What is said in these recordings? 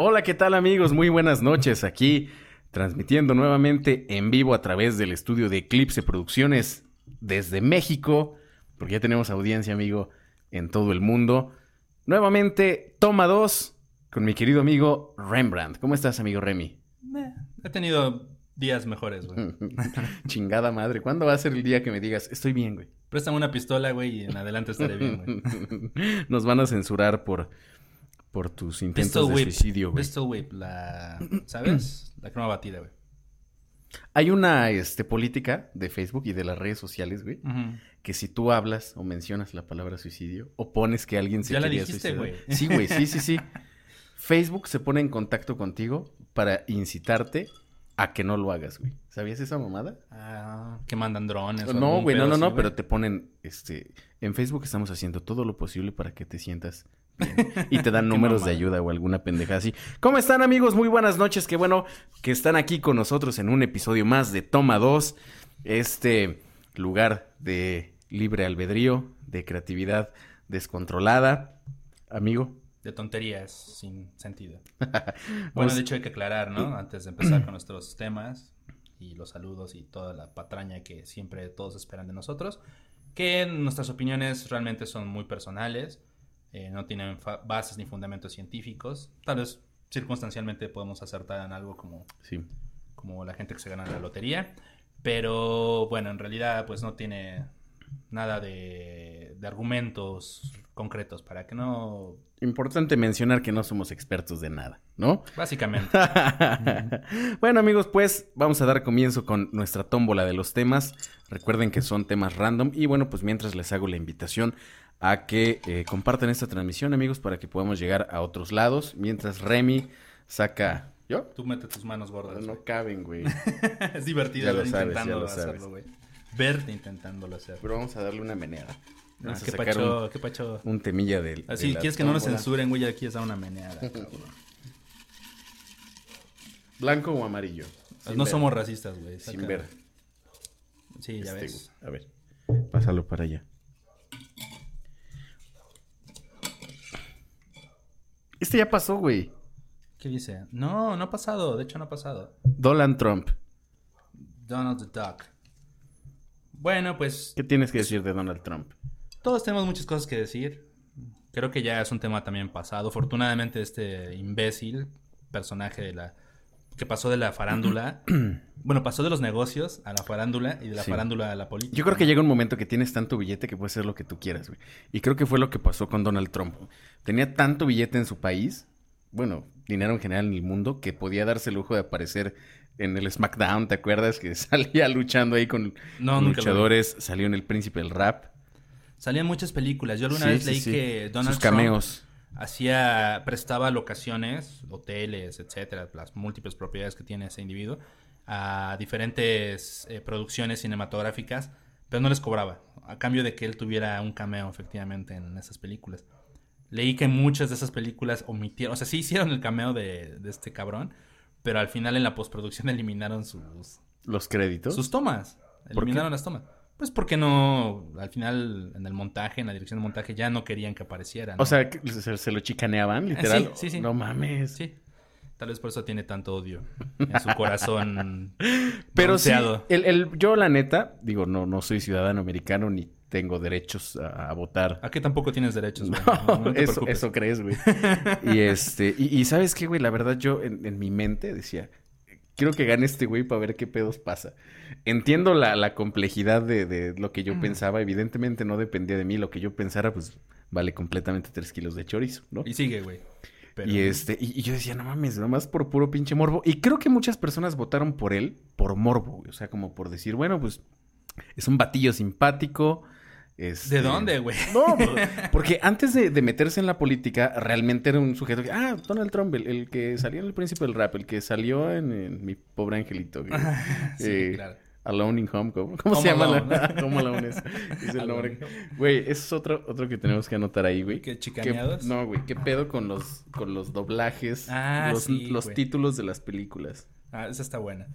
Hola, ¿qué tal amigos? Muy buenas noches aquí, transmitiendo nuevamente en vivo a través del estudio de Eclipse Producciones desde México, porque ya tenemos audiencia, amigo, en todo el mundo. Nuevamente, toma dos con mi querido amigo Rembrandt. ¿Cómo estás, amigo Remy? he tenido días mejores, güey. Chingada madre, ¿cuándo va a ser el día que me digas, estoy bien, güey? Préstame una pistola, güey, y en adelante estaré bien, güey. Nos van a censurar por, por tus intentos de suicidio, güey. Pistol Whip, la... ¿Sabes? la crema batida, güey. Hay una este, política de Facebook y de las redes sociales, güey, que si tú hablas o mencionas la palabra suicidio o pones que alguien se ya quería la dijiste, güey. Sí, güey, sí, sí, sí. Facebook se pone en contacto contigo para incitarte a que no lo hagas, güey. ¿Sabías esa mamada? Ah, que mandan drones. o No, algún güey, no, pedo no, así, no, pero te ponen, este, en Facebook estamos haciendo todo lo posible para que te sientas bien. Y te dan números de ayuda o alguna pendeja así. ¿Cómo están, amigos? Muy buenas noches. Qué bueno que están aquí con nosotros en un episodio más de Toma 2. Este lugar de libre albedrío, de creatividad descontrolada. Amigo, De tonterías sin sentido. Bueno, de hecho hay que aclarar, ¿no? Antes de empezar con nuestros temas y los saludos y toda la patraña que siempre todos esperan de nosotros, que nuestras opiniones realmente son muy personales, eh, no tienen bases ni fundamentos científicos. Tal vez circunstancialmente podemos acertar en algo como, sí. como la gente que se gana la lotería, pero bueno, en realidad pues no tiene nada de, de argumentos concretos para que no... Importante mencionar que no somos expertos de nada, ¿no? Básicamente. bueno amigos, pues vamos a dar comienzo con nuestra tómbola de los temas. Recuerden que son temas random y bueno, pues mientras les hago la invitación a que eh, compartan esta transmisión amigos para que podamos llegar a otros lados. Mientras Remy saca... ¿Yo? Tú mete tus manos gordas. No caben, güey. es divertido Ya lo sabes, intentando ya lo sabes. hacerlo, güey. Verte intentándolo hacer. Pero vamos a darle una meneada. Ah, qué pacho, un, qué pacho. un temilla del... de Así, la quieres que no nos censuren, güey, ya quieres dar una meneada, cabrón. ¿Blanco o amarillo? Sin no ver. somos racistas, güey. Sin ver. Sí, ya Este, ves. A ver, pásalo para allá. Este ya pasó, güey. ¿Qué dice? No, no ha pasado. De hecho, no ha pasado. Donald Trump. Donald the Duck. Bueno, pues ¿Qué tienes que decir de Donald Trump? todos tenemos muchas cosas que decir. Creo que ya es un tema también pasado. Afortunadamente, este imbécil, personaje de la. Que pasó de la farándula. bueno, pasó de los negocios a la farándula y de la Sí. farándula a la política. Yo creo que llega un momento que tienes tanto billete que puedes hacer lo que tú quieras, güey. Y creo que fue lo que pasó con Donald Trump. Tenía tanto billete en su país, bueno, dinero en general en el mundo, que podía darse el lujo de aparecer en el SmackDown, ¿te acuerdas? Que salía luchando ahí con, No, luchadores, salió en El Príncipe del Rap. Salían muchas películas. Yo alguna Sí, vez leí sí. que Donald Sus Trump cameos. Hacía, prestaba locaciones, hoteles, etcétera, las múltiples propiedades que tiene ese individuo, a diferentes eh, producciones cinematográficas, pero no les cobraba, a cambio de que él tuviera un cameo efectivamente en esas películas. Leí que muchas de esas películas omitieron, o sea, sí hicieron el cameo de, de este cabrón, pero al final en la postproducción eliminaron sus, Los créditos. sus tomas. Eliminaron las tomas. Pues porque no, al final en el montaje, en la dirección de montaje, ya no querían que apareciera. ¿no? O sea, se, se lo chicaneaban, literal. sí, sí, sí. No mames. Sí. Tal vez por eso tiene tanto odio en su corazón. Pero sí, bronceado. el, el- yo la neta, digo, no, no soy ciudadano americano ni tengo derechos a, a votar. Aquí tampoco tienes derechos, güey. No, No, te eso, eso crees, güey. Y este, y, y sabes qué, güey, la verdad yo en, en mi mente decía, quiero que gane este güey para ver qué pedos pasa. Entiendo la, la complejidad de, de lo que yo Mm. pensaba, evidentemente no dependía de mí, lo que yo pensara, pues vale completamente tres kilos de chorizo, ¿no? Y sigue, güey. Pero- Y este, y, y yo decía, no mames, nomás por puro pinche morbo. Y creo que muchas personas votaron por él por morbo, güey. O sea, como por decir, bueno, pues es un batillo simpático. Este- ¿De dónde, güey? No, por- porque antes de, de meterse en la política, realmente era un sujeto que, ah, Donald Trump, el, el que salió en el príncipe del rap, el que salió en, en Mi pobre angelito. güey. sí, Eh, claro. Alone in Home, ¿cómo, cómo se llama? La- Home Alone es, es el nombre. Güey, ese es otro, otro que tenemos que anotar ahí, güey. ¿Qué, ¿Qué- chicaneados? no, güey, ¿qué pedo con los, con los doblajes? Ah, los sí, los títulos de las películas. Ah, esa está buena.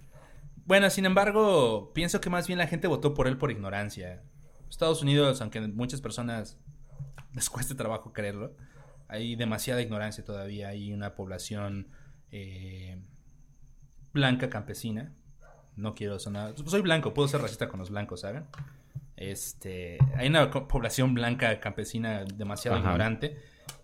Bueno, sin embargo, pienso que más bien la gente votó por él por ignorancia. Estados Unidos, aunque muchas personas les cueste trabajo creerlo, hay demasiada ignorancia todavía, hay una población eh, blanca campesina. No quiero sonar. Soy blanco, puedo ser racista con los blancos, ¿saben? Este, hay una población blanca campesina demasiado Ajá. ignorante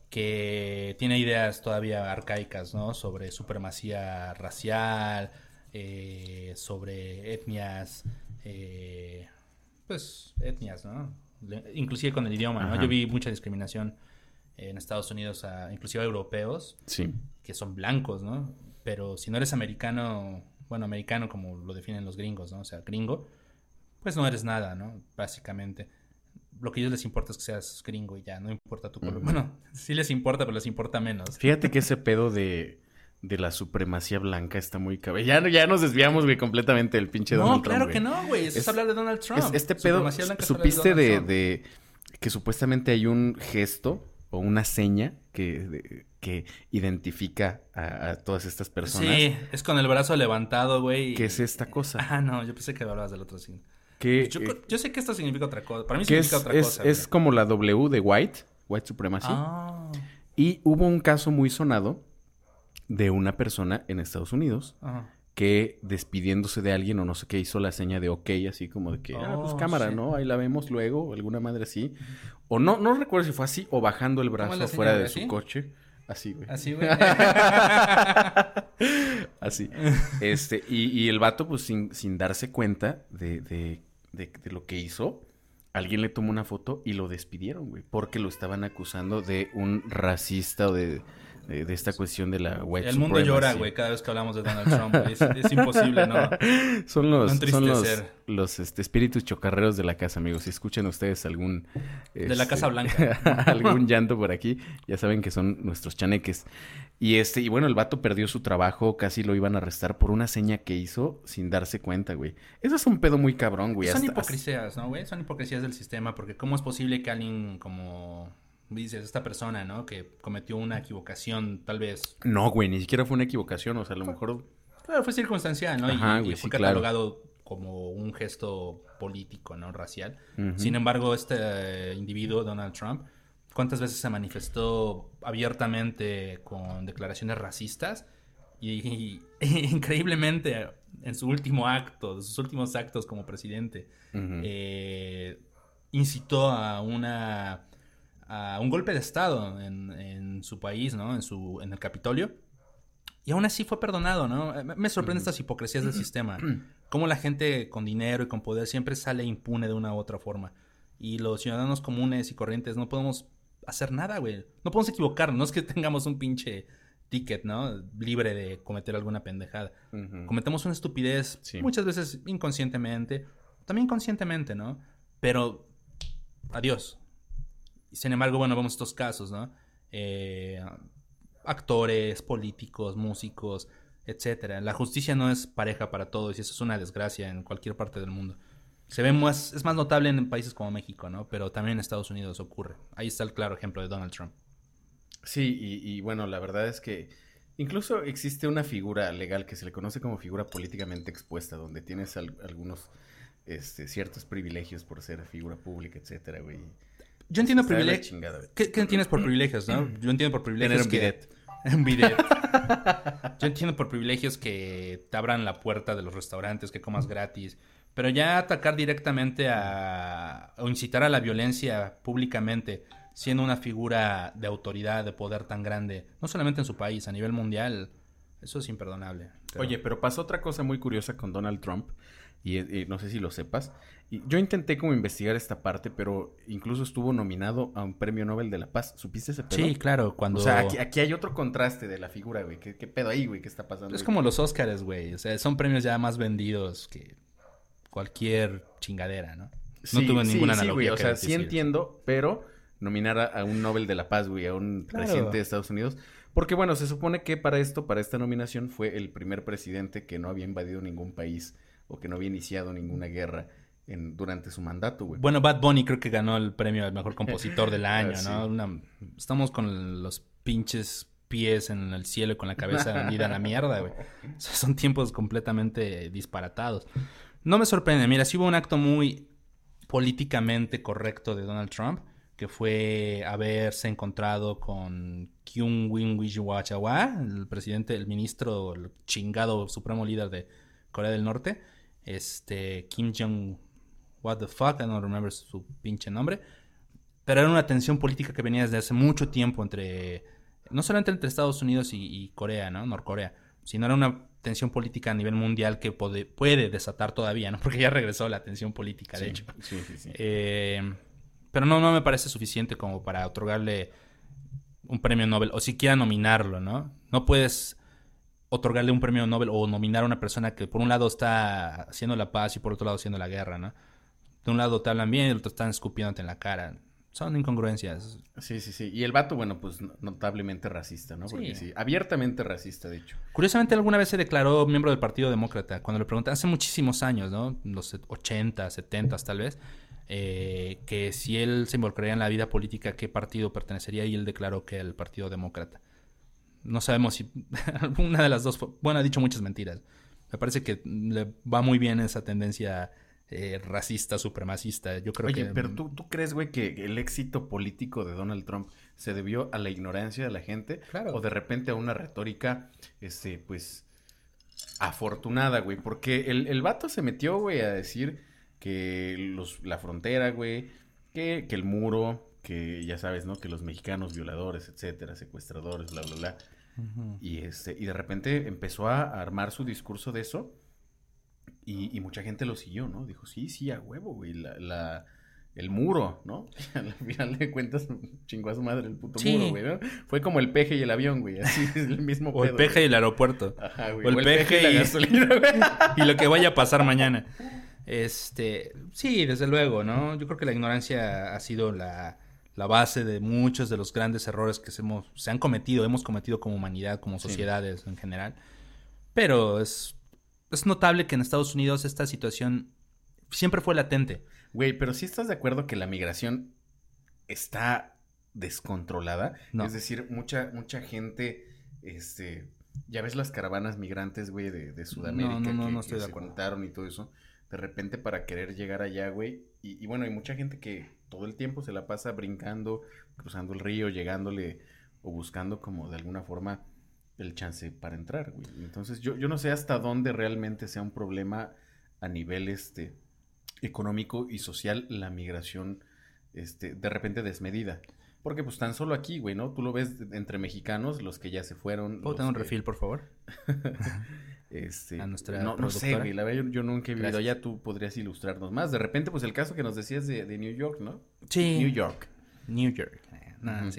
que tiene ideas todavía arcaicas, ¿no? Sobre supremacía racial, eh, sobre etnias, eh, pues etnias, ¿no? Inclusive con el idioma, ¿no? Ajá. Yo vi mucha discriminación en Estados Unidos, a, inclusive a europeos, Sí. que son blancos, ¿no? Pero si no eres americano, bueno, americano como lo definen los gringos, ¿no? O sea, gringo, pues no eres nada, ¿no? Básicamente. Lo que a ellos les importa es que seas gringo y ya, no importa tu color. Bueno, sí les importa, pero les importa menos. Fíjate que ese pedo de, de la supremacía blanca está muy cabrón. Ya, ya nos desviamos, güey, completamente del pinche No, Donald claro Trump, que güey. no, güey. Eso es, Es- hablar de Donald Trump. Es- este pedo, ¿supiste de, que supuestamente hay un gesto o una seña que, de- que identifica a, a todas estas personas? Sí, es con el brazo levantado, güey. ¿Qué es esta cosa? Ah, no, yo pensé que hablabas del otro signo. Que, Yo, eh, yo sé que esto significa otra cosa. Para mí que significa es, otra es- cosa. es güey. como la W de White, White Supremacy. Ah, Y hubo un caso muy sonado de una persona en Estados Unidos ajá. que despidiéndose de alguien o no sé qué hizo la seña de ok, así como de que, ah, pues Oh, cámara, sí. ¿no? Ahí la vemos luego, alguna madre así. O no, no recuerdo si fue así o bajando el brazo afuera de su coche. Así, güey. Así, güey. Así. Este, y, y el vato, pues sin, sin darse cuenta de, de, de- de lo que hizo, alguien le tomó una foto y lo despidieron, güey. Porque lo estaban acusando de un racista o de, de, de esta cuestión de la white El mundo supremacy. llora, güey, cada vez que hablamos de Donald Trump. Es, es imposible, ¿no? Son los, No son los, los este, espíritus chocarreros de la casa, amigos. Si escuchan ustedes algún... De la este, Casa Blanca. algún llanto por aquí, ya saben que son nuestros chaneques. Y este, y bueno, el vato perdió su trabajo, casi lo iban a arrestar por una seña que hizo sin darse cuenta, güey. Eso es un pedo muy cabrón, güey. Son Hasta- ¿no, güey? Son hipocresías del sistema, porque ¿cómo es posible que alguien como dices, esta persona, ¿no? Que cometió una equivocación, tal vez. No, güey, ni siquiera fue una equivocación, o sea, a lo mejor... Claro, fue circunstancial, ¿no? Y- Ajá, y, güey, fue sí, claro. catalogado como un gesto político, ¿no? Racial. Sin embargo, este individuo, Donald Trump, ¿cuántas veces se manifestó abiertamente con declaraciones racistas? Y, y- increíblemente, en su último acto, de sus últimos actos como presidente, eh, incitó a una a un golpe de estado en, en su país, ¿no? En su en el Capitolio. Y aún así fue perdonado, ¿no? Eh, Me, sorprenden estas hipocresías del sistema. Cómo la gente con dinero y con poder siempre sale impune de una u otra forma. Y los ciudadanos comunes y corrientes no podemos hacer nada, güey. No podemos equivocarnos. No es que tengamos un pinche ticket, ¿no? Libre de cometer alguna pendejada. Cometemos una estupidez Sí. muchas veces inconscientemente, también conscientemente, ¿no? Pero, adiós. Sin embargo, bueno, vemos estos casos, ¿no? Eh, actores, políticos, músicos, etcétera. La justicia no es pareja para todos y eso es una desgracia en cualquier parte del mundo. Se ve más, es más notable en países como México, ¿no? Pero también en Estados Unidos ocurre. Ahí está el claro ejemplo de Donald Trump. Sí, y, y bueno, la verdad es que incluso existe una figura legal que se le conoce como figura políticamente expuesta, donde tienes al- algunos este, ciertos privilegios por ser figura pública, etcétera, güey. Yo entiendo privilegios. ¿Qué, qué entiendes por privilegios, no? Yo entiendo por privilegios Tener que... Un un bidet. bidet. Yo entiendo por privilegios que te abran la puerta de los restaurantes, que comas gratis. Pero ya atacar directamente a... o incitar a la violencia públicamente, siendo una figura de autoridad, de poder tan grande, no solamente en su país, a nivel mundial, eso es imperdonable. Pero- Oye, pero pasó otra cosa muy curiosa con Donald Trump. Y, y no sé si lo sepas. Y yo intenté como investigar esta parte, pero incluso estuvo nominado a un premio Nobel de la Paz. ¿Supiste ese pedo? Sí, claro, cuando... O sea, aquí, aquí hay otro contraste de la figura, güey. ¿Qué, qué pedo ahí, güey? ¿Qué está pasando? Es como los Óscares, güey. O sea, son premios ya más vendidos que cualquier chingadera, ¿no? No tuve sí, ninguna sí, analogía. güey. O sea, sí entiendo, pero nominar a, a un Nobel de la Paz, güey, a un Claro. presidente de Estados Unidos. Porque, bueno, se supone que para esto, para esta nominación, fue el primer presidente que no había invadido ningún país o que no había iniciado ninguna guerra en, durante su mandato, güey. Bueno, Bad Bunny creo que ganó el premio al mejor compositor del año, Ah, sí. ¿no? Una- Estamos con los pinches pies en el cielo y con la cabeza hundida en la mierda, güey. O sea, son tiempos completamente disparatados. No me sorprende. Mira, sí hubo un acto muy políticamente correcto de Donald Trump, que fue haberse encontrado con Kyung Win Wijiwachawa, el presidente, el ministro, el chingado supremo líder de Corea del Norte, este Kim Jong what the fuck, I don't remember su pinche nombre, pero era una tensión política que venía desde hace mucho tiempo entre, no solamente entre Estados Unidos y, Corea, ¿no? Norcorea, sino era una tensión política a nivel mundial que puede, puede desatar todavía, ¿no? Porque ya regresó la tensión política, de hecho. Sí, sí, sí. Eh, pero no, no me parece suficiente como para otorgarle un premio Nobel o siquiera nominarlo, ¿no? No puedes otorgarle un premio Nobel o nominar a una persona que por un lado está haciendo la paz y por otro lado haciendo la guerra, ¿no? De un lado te hablan bien y del otro están escupiéndote en la cara. Son incongruencias. Sí, sí, sí. Y el vato, bueno, pues notablemente racista, ¿no? Porque sí, abiertamente racista, de hecho. Curiosamente, alguna vez se declaró miembro del Partido Demócrata. Cuando le preguntan, hace muchísimos años, ¿no? Los 80, 70 tal vez eh, que si él se involucraría en la vida política, qué partido pertenecería y él declaró que el Partido Demócrata. No sabemos si alguna de las dos, bueno, ha dicho muchas mentiras. Me parece que le va muy bien esa tendencia eh, racista, supremacista. Yo creo Oye, pero tú, tú crees, güey, que el éxito político de Donald Trump se debió a la ignorancia de la gente claro. o de repente a una retórica, este, pues, afortunada, güey, porque el, el vato se metió, güey, a decir que los, la frontera, güey, que, que el muro, que ya sabes, ¿no? Que los mexicanos violadores, etcétera, secuestradores, bla, bla, bla. Y este, y de repente empezó a armar su discurso de eso. Y, y, mucha gente lo siguió, ¿no? Dijo, sí, sí, a huevo, güey. La, la, el muro, ¿no? Al final de cuentas, chingó a su madre el puto muro, güey, ¿no? Fue como el peje y el avión, güey. Así es el mismo O el peje y el aeropuerto. Ajá, güey. O el, peje, y la gasolina, güey. y lo que vaya a pasar mañana. Este, sí, desde luego, ¿no? Yo creo que la ignorancia ha sido la, base de muchos de los grandes errores que se, hemos, se han cometido, hemos cometido como humanidad, como sociedades en general. Pero es, es notable que en Estados Unidos esta situación siempre fue latente. Güey, pero si estás de acuerdo que la migración está descontrolada. Es decir, mucha, mucha gente, este, ya ves las caravanas migrantes, güey, de, de Sudamérica no, no, no, no estoy de acuerdo. y todo eso de repente para querer llegar allá, güey. Y, bueno, hay mucha gente que todo el tiempo se la pasa brincando, cruzando el río, llegándole o buscando como de alguna forma el chance para entrar, güey. Entonces yo, yo no sé hasta dónde realmente sea un problema a nivel este económico y social la migración este de repente desmedida. Porque pues tan solo aquí, güey, ¿no? Tú lo ves entre mexicanos, los que ya se fueron. ¿Puedo tener un refil, por favor? Este, no, no sé, güey, la verdad yo, nunca he vivido allá, tú podrías ilustrarnos más. De repente, pues el caso que nos decías de, de New York, ¿no? Sí. New York. New York.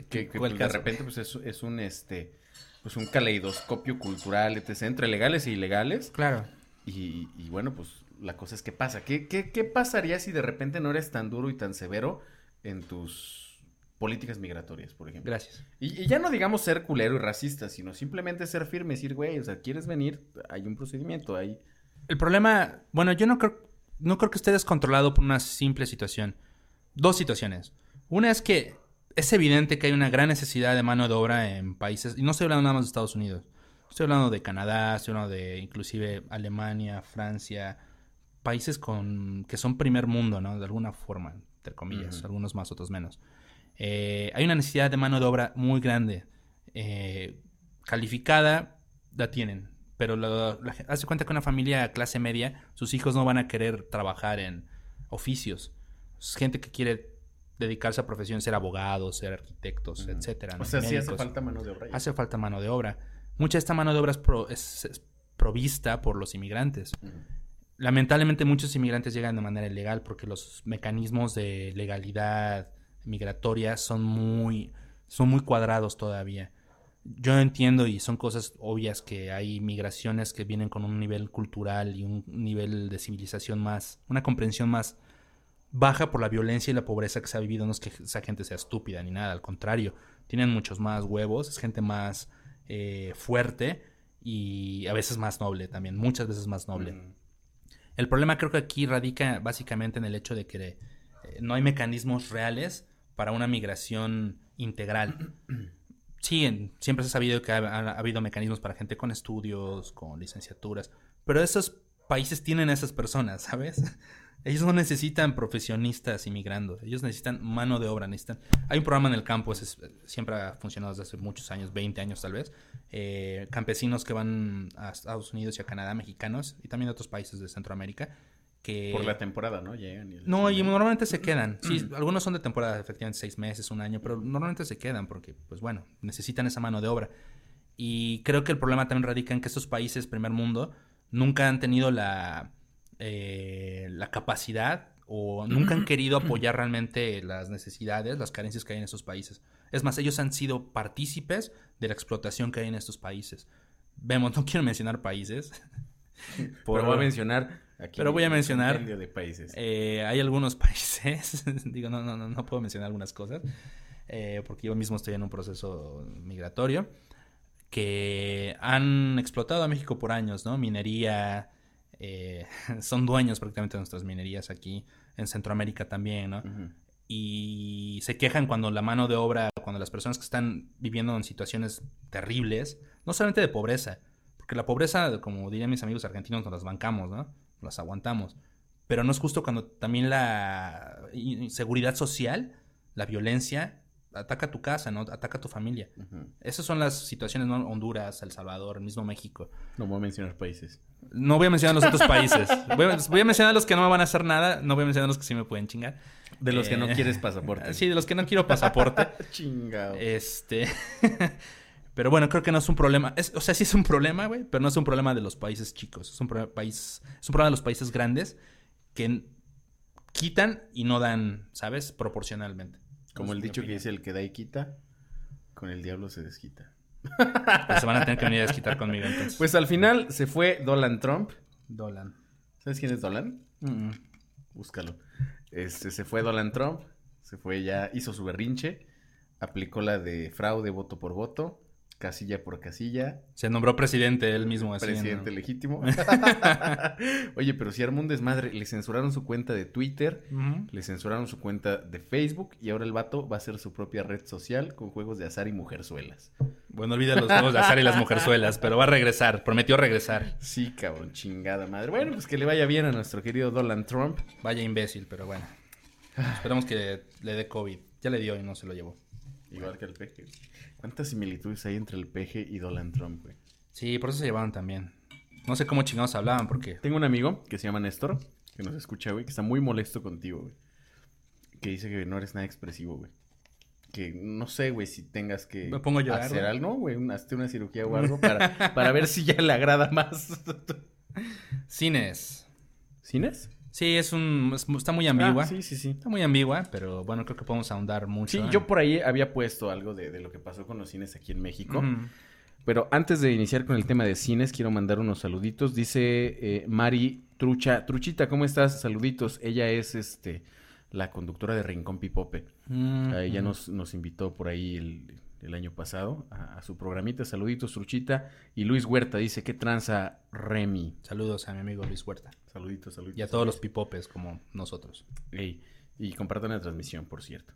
que, pues, de repente, pues es, es, un, este, pues un caleidoscopio cultural, etc., entre legales e ilegales. Claro. Y, y bueno, pues la cosa es que pasa. ¿Qué, qué, ¿Qué pasaría si de repente no eres tan duro y tan severo en tus políticas migratorias, por ejemplo. Gracias. Y, ya no digamos ser culero y racista, sino simplemente ser firme y decir, güey, o sea, quieres venir, hay un procedimiento, hay... El problema, bueno, yo no creo, no creo que esté descontrolado por una simple situación. Dos situaciones. Una es que es evidente que hay una gran necesidad de mano de obra en países, y no estoy hablando nada más de Estados Unidos, estoy hablando de Canadá, estoy hablando de inclusive Alemania, Francia, países con que son primer mundo, ¿no? De alguna forma, entre comillas, algunos más, otros menos. Eh, hay una necesidad de mano de obra muy grande. Eh, calificada, la tienen. Pero hace cuenta que una familia clase media, sus hijos no van a querer trabajar en oficios. Es gente que quiere dedicarse a profesión, ser abogados, ser arquitectos, etcétera. O sea, sí hace falta mano de obra. Hace falta mano de obra. Mucha de esta mano de obra es, provista por los inmigrantes. Lamentablemente muchos inmigrantes llegan de manera ilegal porque los mecanismos de legalidad, migratorias son muy, son muy cuadrados todavía. Yo entiendo y son cosas obvias que hay migraciones que vienen con un nivel cultural y un nivel de civilización más, una comprensión más baja por la violencia y la pobreza que se ha vivido. No es que esa gente sea estúpida ni nada, al contrario, tienen muchos más huevos, es gente más eh, fuerte y a veces más noble también, muchas veces más noble. Mm. El problema creo que aquí radica básicamente en el hecho de que eh, no hay mecanismos reales para una migración integral. Sí, siempre se ha sabido que ha, habido mecanismos para gente con estudios, con licenciaturas, pero esos países tienen a esas personas, ¿sabes? Ellos no necesitan profesionistas inmigrando, ellos necesitan mano de obra, necesitan... Hay un programa en el campo, es- siempre ha funcionado desde hace muchos años, 20 años tal vez, eh, campesinos que van a Estados Unidos y a Canadá, mexicanos, y también de otros países de Centroamérica, que... Por la temporada, ¿no? Llegan y... No, y normalmente se quedan. Sí, algunos son de temporada, efectivamente, seis meses, un año, pero normalmente se quedan porque, pues bueno, necesitan esa mano de obra. Y creo que el problema también radica en que estos países, primer mundo, nunca han tenido la, eh, la capacidad o nunca han querido apoyar realmente las necesidades, las carencias que hay en estos países. Es más, ellos han sido partícipes de la explotación que hay en estos países. Vemos, no quiero mencionar países. Pero voy a mencionar aquí Pero voy a mencionar- compendio de países. Eh, hay algunos países, digo, no, no, no, no puedo mencionar algunas cosas, eh, porque yo mismo estoy en un proceso migratorio, que han explotado a México por años, ¿no? Minería, eh, son dueños prácticamente de nuestras minerías aquí, en Centroamérica también, ¿no? Y se quejan cuando la mano de obra, cuando las personas que están viviendo en situaciones terribles, no solamente de pobreza, porque la pobreza, como dirían mis amigos argentinos, nos las bancamos, ¿no? Nos las aguantamos. Pero no es justo cuando también la inseguridad social, la violencia, ataca tu casa, ¿no? Ataca tu familia. Esas son las situaciones, ¿no? Honduras, El Salvador, el mismo México. No voy a mencionar países. No voy a mencionar los otros países. Voy a, voy a mencionar los que no me van a hacer nada. No voy a mencionar los que sí me pueden chingar. De los que no Eh, quieres pasaporte. Sí, de los que no quiero pasaporte. Chingado. este. pero bueno, creo que no es un problema. Es- o sea, sí es un problema, güey, pero no es un problema de los países chicos. Es un, país, es un problema de los países grandes que quitan y no dan, ¿sabes? Proporcionalmente. Como el dicho que dice el que da y quita, con el diablo se desquita. Pues se van a tener que venir a desquitar conmigo entonces. Pues al final se fue Donald Trump. Dolan. ¿Sabes quién es? Mm, Búscalo. Este, se fue Donald Trump, se fue ya, hizo su berrinche, aplicó la de fraude voto por voto, casilla por casilla, Se nombró presidente él mismo. Así, presidente ¿no? legítimo. Oye, pero si armó un desmadre, le censuraron su cuenta de Twitter, le censuraron su cuenta de Facebook y ahora el vato va a hacer su propia red social con juegos de azar y mujerzuelas. Bueno, olvida los juegos de azar y las mujerzuelas, pero va a regresar. Prometió regresar. Sí, cabrón, chingada madre. Bueno, pues que le vaya bien a nuestro querido Donald Trump. Vaya imbécil, pero bueno. Esperemos que le dé COVID. Ya le dio y no se lo llevó. Igual que el peje. ¿Cuántas similitudes hay entre el peje y Donald Trump, güey? Sí, por eso se llevaron también. No sé cómo chingados hablaban, porque... Tengo un amigo que se llama Néstor, que nos escucha, güey, que está muy molesto contigo, güey. Que dice que no eres nada expresivo, güey. Que no sé, güey, si tengas que Me pongo a llorar, hacer güey. algo, ¿no, güey, hazte una cirugía o algo para, para ver si ya le agrada más. Cines. ¿Cines? Sí, es un... es- está muy ambigua. Ah, sí, sí, sí. Está muy ambigua, pero bueno, creo que podemos ahondar mucho. Sí, yo por ahí había puesto algo de, de lo que pasó con los cines aquí en México. Pero antes de iniciar con el tema de cines, quiero mandar unos saluditos. Dice eh, Mari Trucha. Truchita, ¿cómo estás? Saluditos. Ella es este la conductora de Rincón Pipope. Mm, ella mm. nos, nos invitó por ahí el, el año pasado a, a su programita. Saluditos, Truchita. Y Luis Huerta dice, ¿qué tranza Remy? Saludos a mi amigo Luis Huerta. Saluditos, saluditos. Y a todos los pipopes como nosotros. Ey, y compartan la transmisión, por cierto.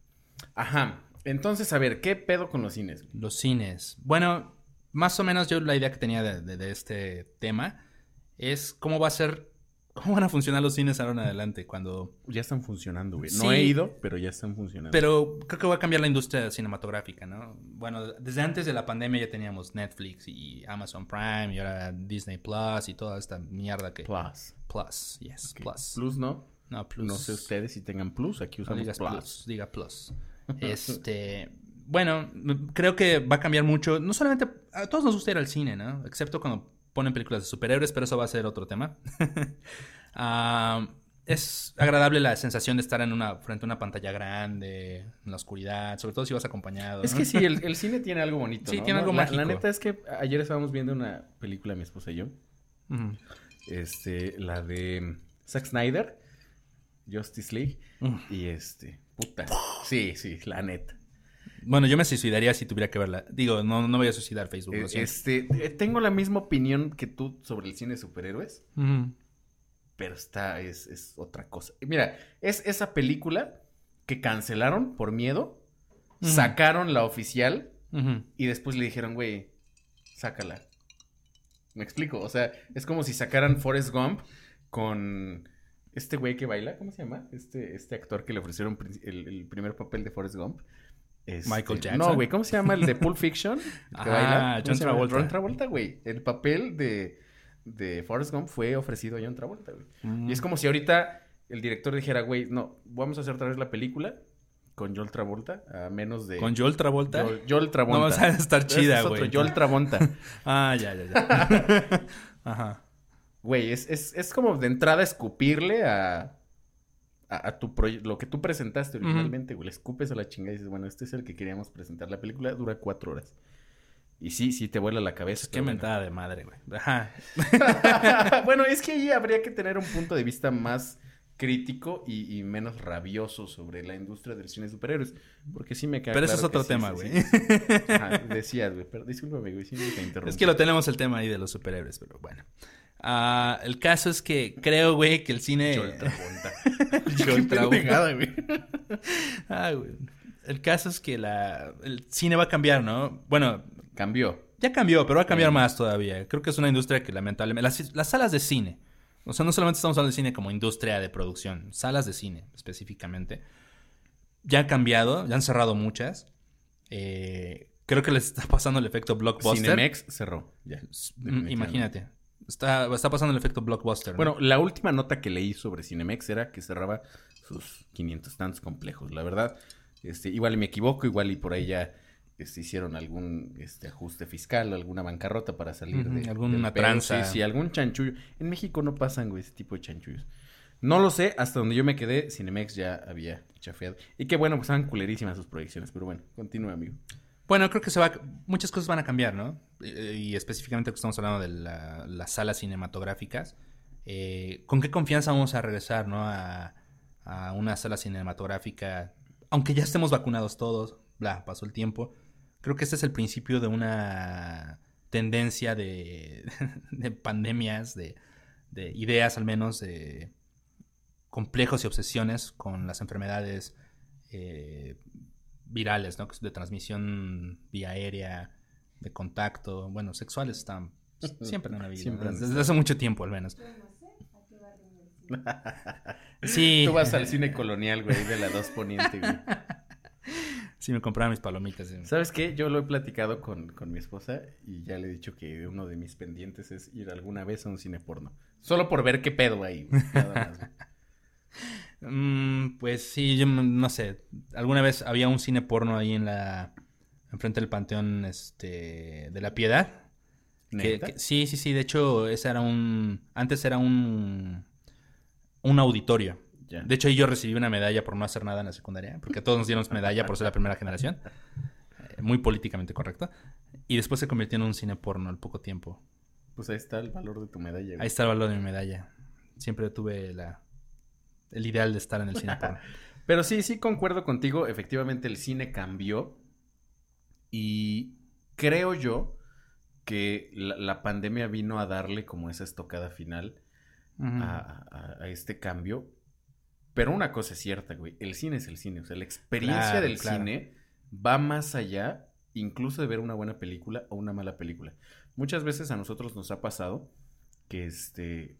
Ajá. Entonces, a ver, ¿qué pedo con los cines? Los cines. Bueno, más o menos yo la idea que tenía de, de- de este tema es cómo va a ser, cómo van a funcionar los cines ahora en adelante cuando... Ya están funcionando, güey. Sí. No he ido, pero ya están funcionando. Pero creo que va a cambiar la industria cinematográfica, ¿no? Bueno, desde antes de la pandemia ya teníamos Netflix y Amazon Prime y ahora Disney Plus y toda esta mierda que... Plus. Plus, yes. Plus. Plus no. No, Plus. No sé ustedes si tengan plus. Aquí No usamos digas plus. plus. diga plus. Este, bueno, creo que va a cambiar mucho. No solamente a todos nos gusta ir al cine, ¿no? Excepto cuando ponen películas de superhéroes, pero eso va a ser otro tema. Ah, es agradable la sensación de estar en una frente a una pantalla grande, en la oscuridad, sobre todo si vas acompañado. Es ¿no? que sí, el, el cine tiene algo bonito. Sí, ¿no? tiene algo la, mágico. La neta es que ayer estábamos viendo una película, mi esposa y yo. Este, la de Zack Snyder, Justice League. Y este, puta. Sí, sí, la neta. Bueno, yo me suicidaría si tuviera que verla. Digo, no, no voy a suicidar Facebook. Eh. Este, eh, tengo la misma opinión que tú sobre el cine de superhéroes. Pero está, es, es otra cosa. Mira, es esa película que cancelaron por miedo, sacaron la oficial y después le dijeron, güey, sácala. ¿Me explico? O sea, es como si sacaran Forrest Gump con este güey que baila, ¿cómo se llama? Este, este actor que le ofrecieron el, el primer papel de Forrest Gump. Este, Michael Jackson. No, güey, ¿cómo se llama el de Pulp Fiction? Ah, baila. ¿Cómo John? Travolta. John Travolta, güey. El papel de, de Forrest Gump fue ofrecido a John Travolta, güey. Mm. Y es como si ahorita el director dijera, güey, no, vamos a hacer otra vez la película con Joel Travolta a menos de... ¿Con Joel Travolta? Joel, Joel Travolta. No, o sea, estar chida, es güey. Joel Travolta. Ah, ya, ya, ya. Ajá. Güey, es, es, es como de entrada escupirle a, a, a tu lo que tú presentaste originalmente, güey. Le escupes a la chingada y dices, bueno, este es el que queríamos presentar. La película dura cuatro horas. Y sí, sí te vuela la cabeza. Qué mentada de madre, güey. Ajá. bueno. bueno, es que ahí habría que tener un punto de vista más crítico y, y menos rabioso sobre la industria del cine de superhéroes. Porque sí me queda Pero eso es otro que tema, güey. sí, sí. Ajá, decías, güey. Pero discúlpame, güey. Sí, te interrumpí. Es que lo tenemos el tema ahí de los superhéroes, pero bueno. Ah, el caso es que creo, güey, que el cine... Güey. Ah, güey. El caso es que la... el cine va a cambiar, ¿no? Bueno, Cambió. ya cambió, pero va a cambiar Sí. más todavía. Creo que es una industria que lamentablemente... Las, las salas de cine. O sea, no solamente estamos hablando de cine como industria de producción. Salas de cine, específicamente. Ya han cambiado, ya han cerrado muchas. Eh, creo que les está pasando el efecto blockbuster. Cinemex cerró. Ya. Imagínate. Está, está pasando el efecto blockbuster. ¿no? Bueno, la última nota que leí sobre Cinemex era que cerraba sus 500 tantos complejos. La verdad, este, igual y me equivoco, igual y por ahí ya este, hicieron algún este, ajuste fiscal, alguna bancarrota para salir de alguna tranza. Sí, sí, algún chanchullo. En México no pasan, güey, ese tipo de chanchullos. No lo sé, hasta donde yo me quedé, Cinemex ya había chafeado. Y que bueno, pues estaban culerísimas sus proyecciones, pero bueno, continúa, amigo. Bueno, creo que se va, muchas cosas van a cambiar, ¿no? Eh, Y específicamente que estamos hablando de la- las salas cinematográficas. Eh, ¿Con qué confianza vamos a regresar, ¿no? A, a una sala cinematográfica, aunque ya estemos vacunados todos, bla, pasó el tiempo. Creo que este es el principio de una tendencia de, de pandemias, de, de ideas al menos, de complejos y obsesiones con las enfermedades eh, virales, ¿no? De transmisión vía aérea, de contacto, bueno, sexuales están siempre en la vida, Siempre desde hace mucho tiempo al menos. Sí, Tú vas al cine colonial, güey, de la 2 Poniente, güey. sí me compraba mis palomitas. sí. ¿Sabes qué? Yo lo he platicado con, con mi esposa y ya le he dicho que uno de mis pendientes es ir alguna vez a un cine porno. Solo por ver qué pedo hay, güey, nada más, güey. Mm, pues sí, yo no sé. Alguna vez había un cine porno ahí en la enfrente del panteón este de la Piedad. Que- ¿Neta? que- sí, sí, sí. De hecho, ese era un. Antes era un. Un auditorio. De hecho, ahí yo recibí una medalla por no hacer nada en la secundaria. Porque todos nos dieron medalla por ser la primera generación. Eh, Muy políticamente correcto. Y después se convirtió en un cine porno al poco tiempo. Pues ahí está el valor de tu medalla, güey. Ahí está el valor de mi medalla. Siempre tuve la. El ideal de estar en el cine porno. Pero sí, sí concuerdo contigo. Efectivamente, el cine cambió. Y creo yo que la, la pandemia vino a darle como esa estocada final a, a- a este cambio. Pero una cosa es cierta, güey. El cine es el cine. O sea, la experiencia Claro, del claro. cine va más allá incluso de ver una buena película o una mala película. Muchas veces a nosotros nos ha pasado que este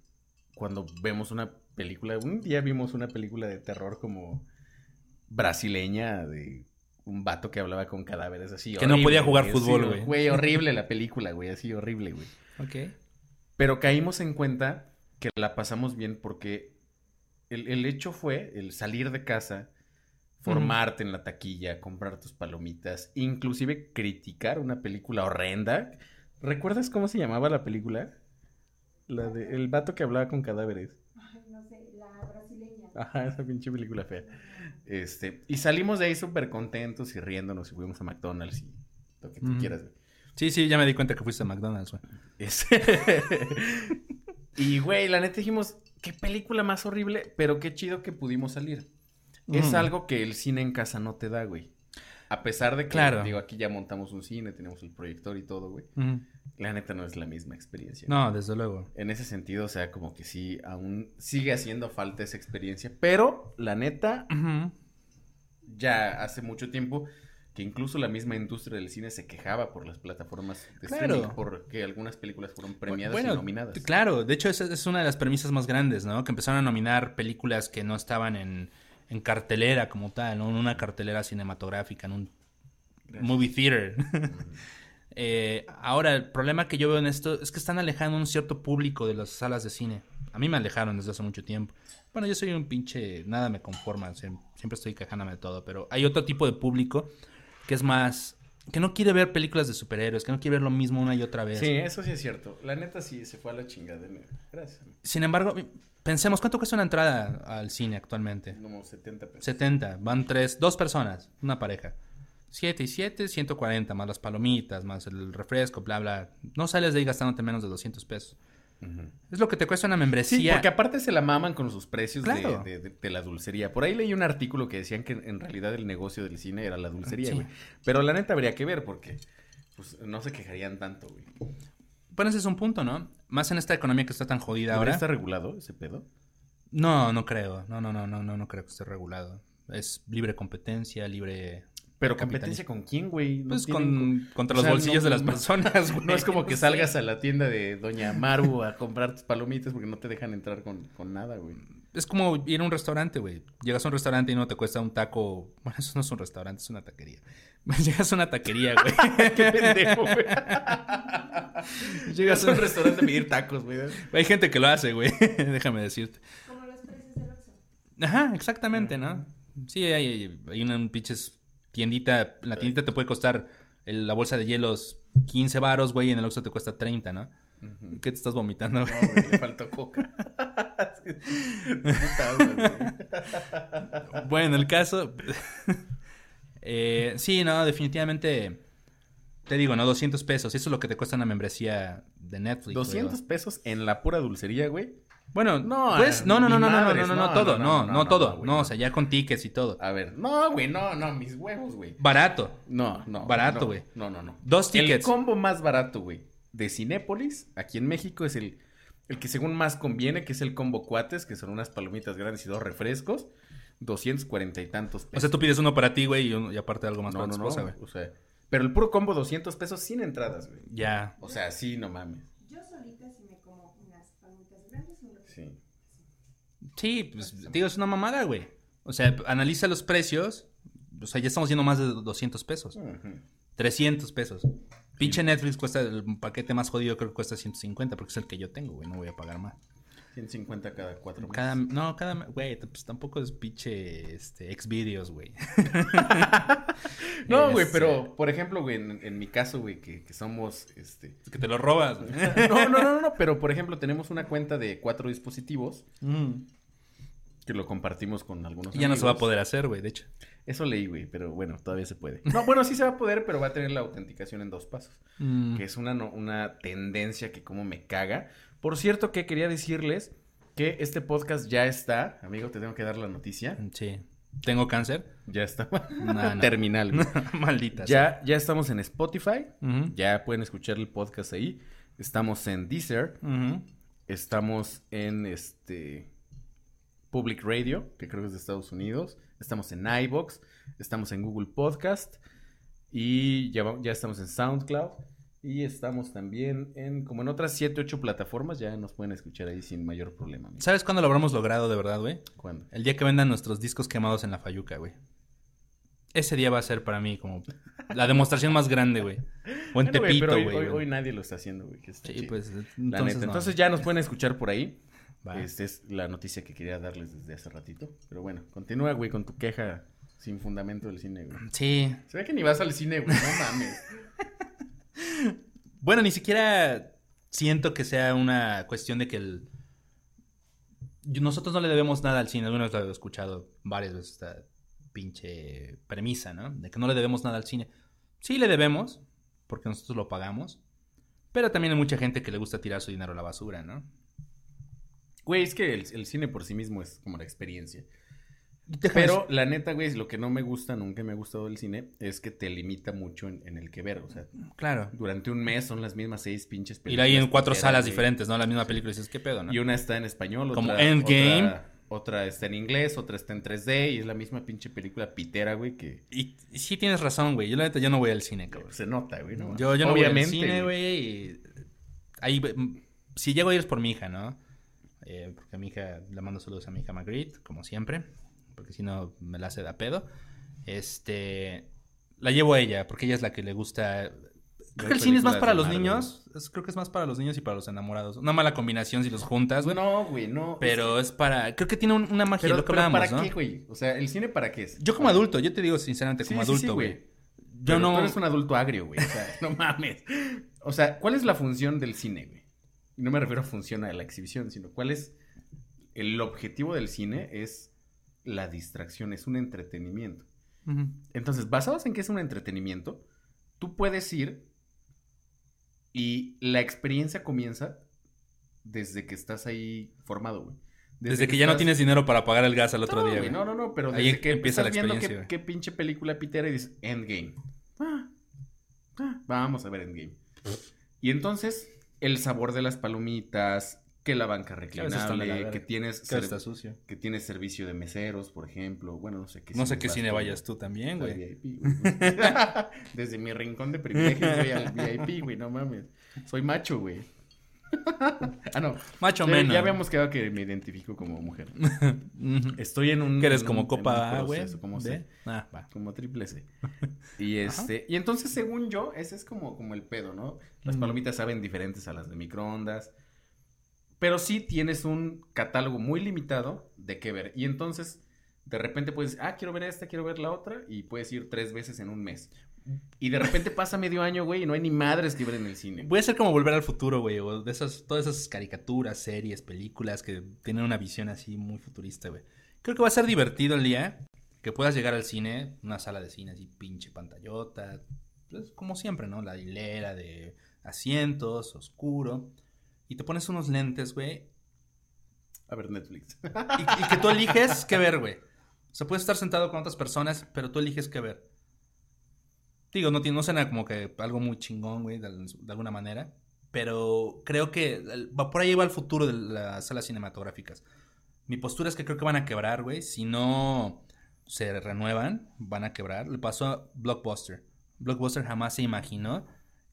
cuando vemos una película, un día vimos una película de terror como brasileña de un vato que hablaba con cadáveres así. Que no podía jugar güey, fútbol, así, güey. Güey, horrible la película, güey, así horrible, güey. Ok. Pero caímos en cuenta que la pasamos bien porque el, el hecho fue el salir de casa, formarte en la taquilla, comprar tus palomitas, inclusive criticar una película horrenda. ¿Recuerdas cómo se llamaba la película? La de el vato que hablaba con cadáveres. Ay, no sé, la. Ajá, esa pinche película fea. Este, y salimos de ahí súper contentos y riéndonos y fuimos a McDonald's y lo que tú quieras, güey. Sí, sí, ya me di cuenta que fuiste a McDonald's, güey. Es- y, güey, la neta dijimos, qué película más horrible, pero qué chido que pudimos salir. Es algo que el cine en casa no te da, güey. A pesar de que, Claro. digo, aquí ya montamos un cine, tenemos el proyector y todo, güey. La neta no es la misma experiencia. No, desde luego. En ese sentido, o sea, como que sí, aún sigue haciendo falta esa experiencia. Pero, la neta, ya hace mucho tiempo que incluso la misma industria del cine se quejaba por las plataformas de Claro. streaming, porque algunas películas fueron premiadas Bueno, y nominadas. Claro, de hecho esa es una de las premisas más grandes, ¿no? Que empezaron a nominar películas que no estaban en, en cartelera como tal, ¿no? En una cartelera cinematográfica, en un movie theater. Eh, ahora, el problema que yo veo en esto es que están alejando un cierto público de las salas de cine. A mí me alejaron desde hace mucho tiempo. Bueno, yo soy un pinche... Nada me conforma, siem- siempre estoy quejándome de todo, pero hay otro tipo de público que es más... Que no quiere ver películas de superhéroes, que no quiere ver lo mismo una y otra vez. Sí, eso sí es cierto. La neta sí se fue a la chingada. Gracias. Sin embargo, pensemos, ¿cuánto cuesta una entrada al cine actualmente? Como 70 pesos. 70, van tres, dos personas, una pareja. 7 y 7, 140, más las palomitas, más el refresco, bla, bla. No sales de ahí gastándote menos de 200 pesos. Es lo que te cuesta una Sí, membresía. porque aparte se la maman con sus precios de- Claro. de, de- de la dulcería. Por ahí leí un artículo que decían que en realidad el negocio del cine era la dulcería, Sí. güey. Pero la neta habría que ver porque pues, no se quejarían tanto, güey. Bueno, ese es un punto, ¿no? Más en esta economía que está tan jodida ¿Ahora ahora. está regulado ese pedo? No, no creo. No, no, no, no, no, no creo que esté regulado. Es libre competencia, libre... Pero competencia con quién, güey? No Pues tienen con, contra o los sea, bolsillos no- de las personas, güey. No es como que salgas a la tienda de Doña Maru a comprar tus palomitas porque no te dejan entrar con, con nada, güey. Es como ir a un restaurante, güey. Llegas a un restaurante y no te cuesta un taco. Bueno, eso no es un restaurante, es una taquería. Llegas a una taquería, güey. Qué pendejo, güey. Llegas a un restaurante a pedir tacos, güey. Hay gente que lo hace, güey. Déjame decirte. Como los precios del. Ajá, exactamente, ¿no? Sí, hay, hay una un pinches tiendita. La tiendita te puede costar el- la bolsa de hielos 15 varos, güey, y en el Oxxo te cuesta 30, ¿no? ¿Qué te estás vomitando? güey? No, güey, le faltó coca. Güey. Bueno, el caso. eh, sí, no, definitivamente. Te digo, ¿no? 200 pesos. Eso es lo que te cuesta una membresía de Netflix. güey. 200 pesos en la pura dulcería, güey. Bueno, No, pues, no, no, no, no, no, no, no, no, no, todo, no, no, no, no, no, todo. no, o sea, ya con tickets y todo. A ver, no, güey, no, no, mis huevos, güey. Barato. No, no. Barato, güey. No, no, no. Dos El tickets. combo más barato, güey, de Cinépolis, aquí en México, es el, el que según más conviene, que es el combo cuates, que son unas palomitas grandes y dos refrescos. 240 y tantos pesos. O sea, tú pides uno para ti, güey, y, uno- y aparte algo más no, para no, tu no. esposa, güey. O sea, pero el puro combo 200 pesos sin entradas, güey. Ya. O sea, sí, no mames. Yo solita sí me como unas palomitas grandes y un refresco. Sí. Sí, pues, digo, es una mamada, güey. O sea, analiza los precios. O sea, ya estamos yendo más de 200 pesos. Ujú. 300 pesos. Pinche Netflix cuesta, el paquete más jodido creo que cuesta 150 porque es el que yo tengo, güey. No voy a pagar más. 150 cada cuatro meses. Cada, no, cada, güey, pues tampoco es pinche, este, Xvideos, güey. No, güey, Este, pero, por ejemplo, güey, en, en mi caso, güey, que, que somos, este... Que te lo robas, güey. No, no, no, no, pero, por ejemplo, tenemos una cuenta de cuatro dispositivos Mm. Que lo compartimos con algunos Y ya no se va a poder hacer, güey, de hecho. Eso leí, güey, pero bueno, todavía se puede. No, bueno, sí se va a poder, pero va a tener la autenticación en dos pasos. Mm. Que es una, una tendencia que como me caga. Por cierto, que quería decirles que este podcast ya está. Amigo, te tengo que dar la noticia. Sí. ¿Tengo cáncer? Ya está. No, no. Terminal, güey. Maldita. Ya, ya estamos en Spotify. Ya pueden escuchar el podcast ahí. Estamos en Deezer. Estamos en este Public Radio, que creo que es de Estados Unidos. Estamos en iBox. Estamos en Google Podcast. Y ya, estamos en SoundCloud. Y estamos también en, como en otras 7, 8 plataformas. Ya nos pueden escuchar ahí sin mayor problema. amigo. ¿Sabes cuándo lo habremos logrado de verdad, güey? ¿Cuándo? El día que vendan nuestros discos quemados en la Fayuca, güey. Ese día va a ser para mí como la demostración más grande, güey. O en Bueno, Tepito, hoy, güey. hoy- nadie lo está haciendo, güey. Sí, chido. pues no. Entonces ya nos pueden escuchar por ahí. Va. Esta es la noticia que quería darles desde hace ratito. Pero bueno, continúa, güey, con tu queja sin fundamento del cine, güey. Sí. Se ve que ni vas al cine, güey, no mames. Bueno, ni siquiera siento que sea una cuestión de que el... Nosotros no le debemos nada al cine. Alguna vez lo he escuchado varias veces esta pinche premisa, ¿no? De que no le debemos nada al cine. Sí le debemos, porque nosotros lo pagamos. Pero también hay mucha gente que le gusta tirar su dinero a la basura, ¿no? Güey, es que el, el cine por sí mismo es como la experiencia. Déjame Pero la neta, güey, lo que no me gusta, nunca me ha gustado del cine, es que te limita mucho en, en el que ver. O sea, Claro. durante un mes son las mismas seis pinches Ir ahí en cuatro salas güey. diferentes, ¿no? La misma película y dices, ¿qué pedo, no? Y una está en español, Como otra- Endgame. otra- otra está en inglés, otra está en 3D y es la misma pinche película pitera, güey, que Y, y sí tienes razón, güey. Yo la neta yo no voy al cine, cabrón. se nota, güey, ¿no? Yo, yo no voy al Obviamente, cine, güey. y Ahí, mm, si llego a ir es por mi hija, ¿no? Eh, porque a mi hija, le mando saludos a mi hija Magritte, como siempre. Porque si no, me la hace de a pedo. Este. La llevo a ella, porque ella es la que le gusta. Creo que el cine es más para los Marvel. niños. Es- creo que es más para los niños y para los enamorados. Una mala combinación si los juntas, güey. No, güey, no. Pero es para. Creo que tiene un- una magia, pero, lo que pero hablábamos, ¿para ¿no? qué, güey? O sea, ¿el cine para qué es? Yo como adulto, yo te digo sinceramente, Sí, como sí, adulto, güey. güey. yo Pero no. Tú eres un adulto agrio, güey. O sea, no mames. O sea, ¿cuál es la función del cine, güey? Y no me refiero a función a la exhibición, sino cuál es el objetivo del cine es la distracción, es un entretenimiento. Entonces, basados en que es un entretenimiento, tú puedes ir y la experiencia comienza desde que estás ahí formado, güey. Desde, que, ya no tienes dinero para pagar el gas al otro no, día, güey. No, no, no, pero Ahí desde que empieza la viendo experiencia, qué, güey. qué pinche película pitera y dices, Endgame. Ah, ah, vamos a ver Endgame. Y entonces, el sabor de las palomitas, que la banca reclinable, que tienes, Que ser- está sucio. que tienes servicio de meseros, por ejemplo. Bueno, no sé qué No sé qué cine vayas tú también, güey. VIP, güey. Desde mi rincón de privilegios voy al VIP, güey, no mames. Soy macho, güey. ah, no. Macho Ya, menos. ya habíamos quedado que me identifico como mujer. Estoy en un. Que eres como un- copa güey. como C, Ah, va. como triple C. Y este, y entonces, según yo, ese es como, como el pedo, ¿no? Las Mm. palomitas saben diferentes a las de microondas. Pero sí tienes un catálogo muy limitado de qué ver. Y entonces, de repente puedes, ah, quiero ver esta, quiero ver la otra, y puedes ir tres veces en un mes. Y de repente pasa medio año, güey, y no hay ni madres que ver en el cine. Voy a ser como volver al futuro, güey. O de esas, todas esas caricaturas, series, películas que tienen una visión así muy futurista, güey. Creo que va a ser divertido el día que puedas llegar al cine, una sala de cine así, pinche pantallota. Pues, como siempre, ¿no? La hilera de asientos, oscuro. Y te pones unos lentes, güey. A ver, Netflix. Y, y que tú eliges qué ver, güey. O sea, puedes estar sentado con otras personas, pero tú eliges qué ver. Digo, no, no suena como que algo muy chingón, güey, de, alguna manera. Pero creo que va, por ahí va el futuro de las salas cinematográficas. Mi postura es que creo que van a quebrar, güey. Si no se renuevan, van a quebrar. Le pasó a Blockbuster. Blockbuster jamás se imaginó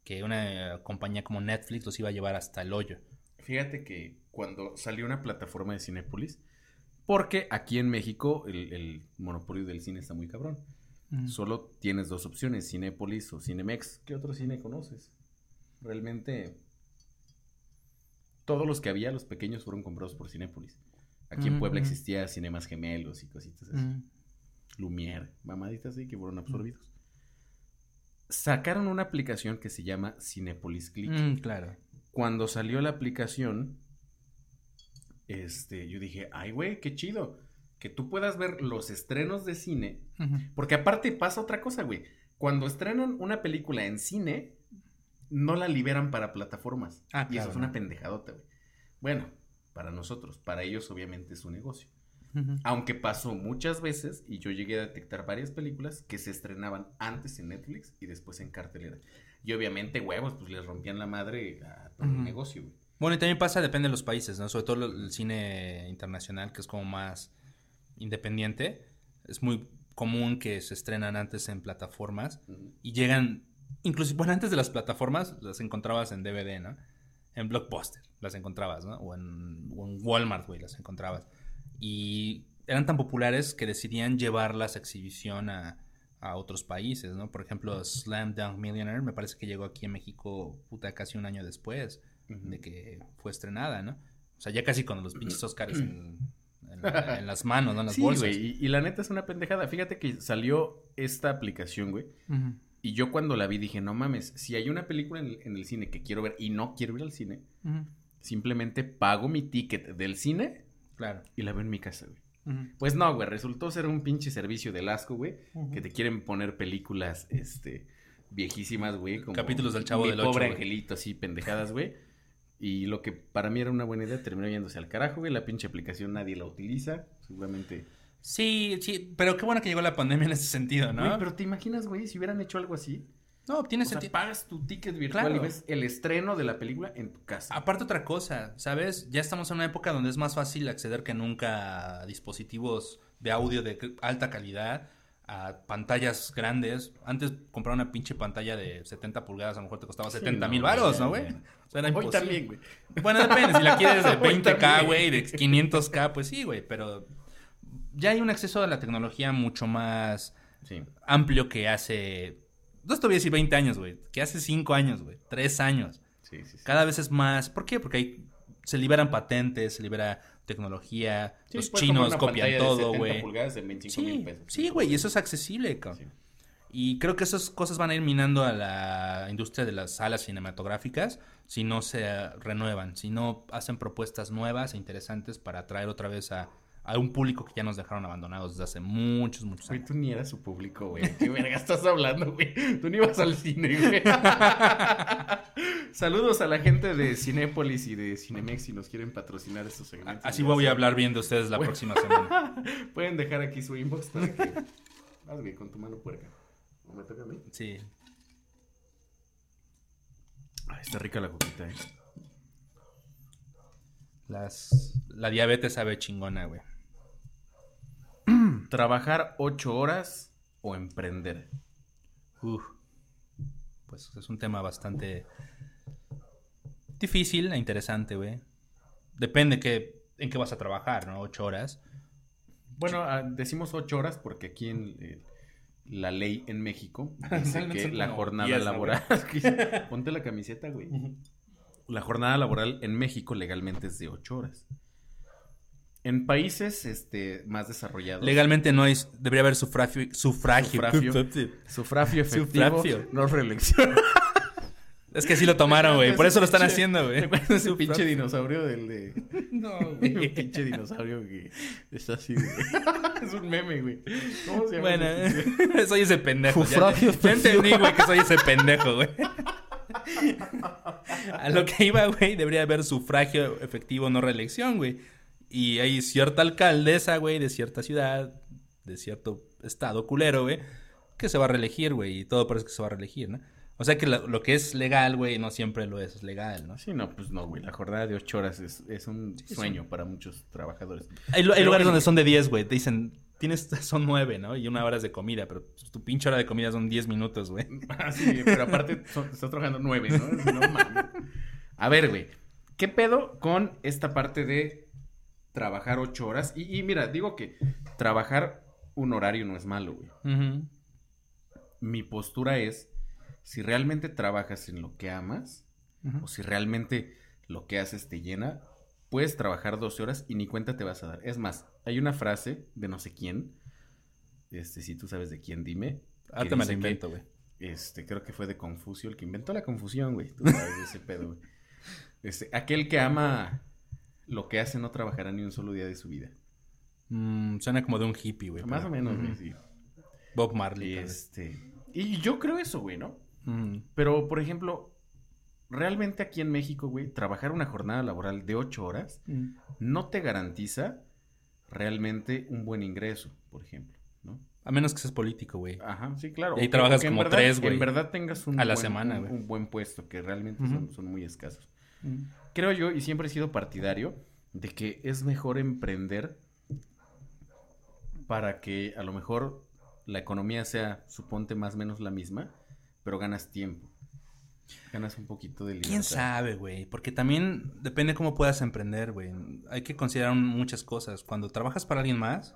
que una eh, compañía como Netflix los iba a llevar hasta el hoyo. Fíjate que cuando salió una plataforma de Cinépolis, porque aquí en México el monopolio del cine está muy cabrón. Solo tienes dos opciones, Cinépolis o Cinemex. ¿Qué otro cine conoces? Realmente todos los que había, los pequeños, fueron comprados por Cinépolis. Aquí en Ujú, Puebla ujú. existía Cinemas Gemelos y cositas así. Mm. Lumière, mamaditas así que fueron absorbidos. Sacaron una aplicación que se llama Cinépolis Click. Mm, claro. Cuando salió la aplicación, este, yo dije, ay, güey, qué chido. Que tú puedas ver los estrenos de cine. Porque aparte pasa otra cosa, güey. Cuando estrenan una película en cine, no la liberan para plataformas. Ah, y eso es una pendejadota, güey. Bueno, para nosotros, para ellos obviamente es su negocio. Aunque pasó muchas veces y yo llegué a detectar varias películas que se estrenaban antes en Netflix y después en cartelera. Y obviamente, huevos, pues les rompían la madre a todo el negocio, güey. Bueno, y también pasa, depende de los países, ¿no? Sobre todo el cine internacional, que es como más independiente. Es muy común que se estrenan antes en plataformas y llegan, inclusive, bueno, antes de las plataformas las encontrabas en DVD, ¿no? En Blockbuster las encontrabas, ¿no? O en, o en Walmart, güey, las encontrabas. Y eran tan populares que decidían llevarlas a exhibición a, a otros países, ¿no? Por ejemplo, Slam Dunk Millionaire me parece que llegó aquí a México, puta, casi un año después de que fue estrenada, ¿no? O sea, ya casi con los pinches Oscars en, en la- en las manos, ¿no? En las Sí, bolsas. güey, y, y la neta es una pendejada. Fíjate que salió esta aplicación, güey. Y yo cuando la vi dije, no mames, si hay una película en el, en el cine que quiero ver y no quiero ir al cine, simplemente pago mi ticket del cine Claro. y la veo en mi casa, güey. Pues no, güey, resultó ser un pinche servicio del asco, güey, que te quieren poner películas, este, viejísimas, güey, como Capítulos del Chavo Mi del Ocho, pobre güey. angelito, así, pendejadas, güey. Y lo que para mí era una buena idea terminó yéndose al carajo, güey. La pinche aplicación nadie la utiliza, seguramente. Sí, sí, pero qué bueno que llegó la pandemia en ese sentido, ¿no? Güey, pero te imaginas, güey, si hubieran hecho algo así. No, tiene O sea, pagas tu ticket virtual Claro. y ves el estreno de la película en tu casa. Aparte otra cosa, ¿sabes? Ya estamos en una época donde es más fácil acceder que nunca a dispositivos de audio de alta calidad, a pantallas grandes. Antes comprar una pinche pantalla de 70 pulgadas a lo mejor te costaba Sí, 70 no, mil varos, ya, ¿no, güey? O sea, era Hoy imposible. también, güey. Bueno, depende, si la quieres de Hoy 20k, también. güey, de 500k, pues sí, güey, pero ya hay un acceso a la tecnología mucho más Sí. amplio que hace, no te voy a decir 20 años, güey, que hace 5 años, güey, 3 años. Sí, sí, sí. Cada vez es más. ¿Por qué? Porque hay, se liberan patentes, se libera tecnología, Sí, los chinos copian todo, 70 güey. pulgadas en 25 mil Sí, sí, güey, y eso es accesible, cabrón. Sí. Y creo que esas cosas van a ir minando a la industria de las salas cinematográficas si no se renuevan, si no hacen propuestas nuevas e interesantes para atraer otra vez a, a un público que ya nos dejaron abandonados desde hace muchos, muchos Güey, años. tú ni eras su público, güey. ¿Qué verga estás hablando, güey? Tú ni ibas al cine, güey. Saludos a la gente de Cinépolis y de Cinemex si nos quieren patrocinar estos segmentos. Así voy a hablar bien de ustedes la Bueno. próxima semana. Pueden dejar aquí su inbox para que... Güey, con tu mano puerca. ¿No me toca a mí? Sí. Ay, está rica la coquita, eh. Las, la diabetes sabe chingona, güey. ¿Trabajar ocho horas o emprender? Uf. Pues es un tema bastante difícil e interesante, güey. Depende que, en qué vas a trabajar, ¿no? Ocho horas. Bueno, ah, decimos ocho horas porque aquí en eh, la ley en México dice que la jornada 10, ¿no, laboral... Ponte la camiseta, güey. La jornada laboral en México legalmente es de ocho horas. En países este, más desarrollados... Legalmente no hay, debería haber sufragio. Sufragio. Sufragio. Sufragio efectivo, Sufragio. no reelección. Es que sí lo tomaron, güey. Por eso lo están Pinche- haciendo, güey. ¿Te ese pinche dinosaurio del de... No, Un pinche dinosaurio que está así, güey. es un meme, güey. ¿Cómo se llama? Bueno, ese soy ese pendejo. Ya, Sufragio ya entendí, güey, que soy ese pendejo, güey. A lo que iba, güey, debería haber sufragio efectivo, no reelección, güey. Y hay cierta alcaldesa, güey, de cierta ciudad, de cierto estado culero, güey, que se va a reelegir, güey, y todo parece que se va a reelegir, ¿no? O sea que lo, lo que es legal, güey, no siempre lo es legal, ¿no? Sí, no, pues no, güey. La jornada de ocho horas es, es un sueño para muchos trabajadores. Hay, lugares donde son de 10, güey. Te dicen, tienes, son 9, ¿no? Y una hora es de comida, pero pues, tu pinche hora de comida son 10 minutos, güey. Ah, sí, pero aparte son- estás trabajando nueve, ¿no? No mames. A ver, güey. ¿Qué pedo con esta parte de trabajar ocho horas? Y, y mira, digo que trabajar un horario no es malo, güey. Mi postura es, si realmente trabajas en lo que amas, o si realmente lo que haces te llena, puedes trabajar 12 horas y ni cuenta te vas a dar. Es más, hay una frase de no sé quién, este, si tú sabes de quién, dime. que Ahorita me que, invento, güey. Este, creo que fue de Confucio el que inventó la confusión, güey. Tú sabes de ese pedo, güey. Este, aquel que ama lo que hace no trabajará ni un solo día de su vida. Mm, suena como de un hippie, güey. Más pero- o menos, güey, sí. Bob Marley. Este, y yo creo eso, güey, ¿no? Ujú. Pero, por ejemplo, realmente aquí en México, güey, trabajar una jornada laboral de 8 horas no te garantiza realmente un buen ingreso, por ejemplo, ¿no? A menos que seas político, güey. Ajá, sí, claro. Y ahí O- trabajas que como verdad- tres, que En güey, verdad tengas un, a la buen, semana, un- güey. un buen puesto, que realmente son, son muy escasos. Creo yo, y siempre he sido partidario, de que es mejor emprender para que a lo mejor la economía sea, suponte, más o menos la misma, pero ganas tiempo. Ganas un poquito de libertad. ¿Quién sabe, güey? Porque también depende cómo puedas emprender, güey. Hay que considerar muchas cosas. Cuando trabajas para alguien más,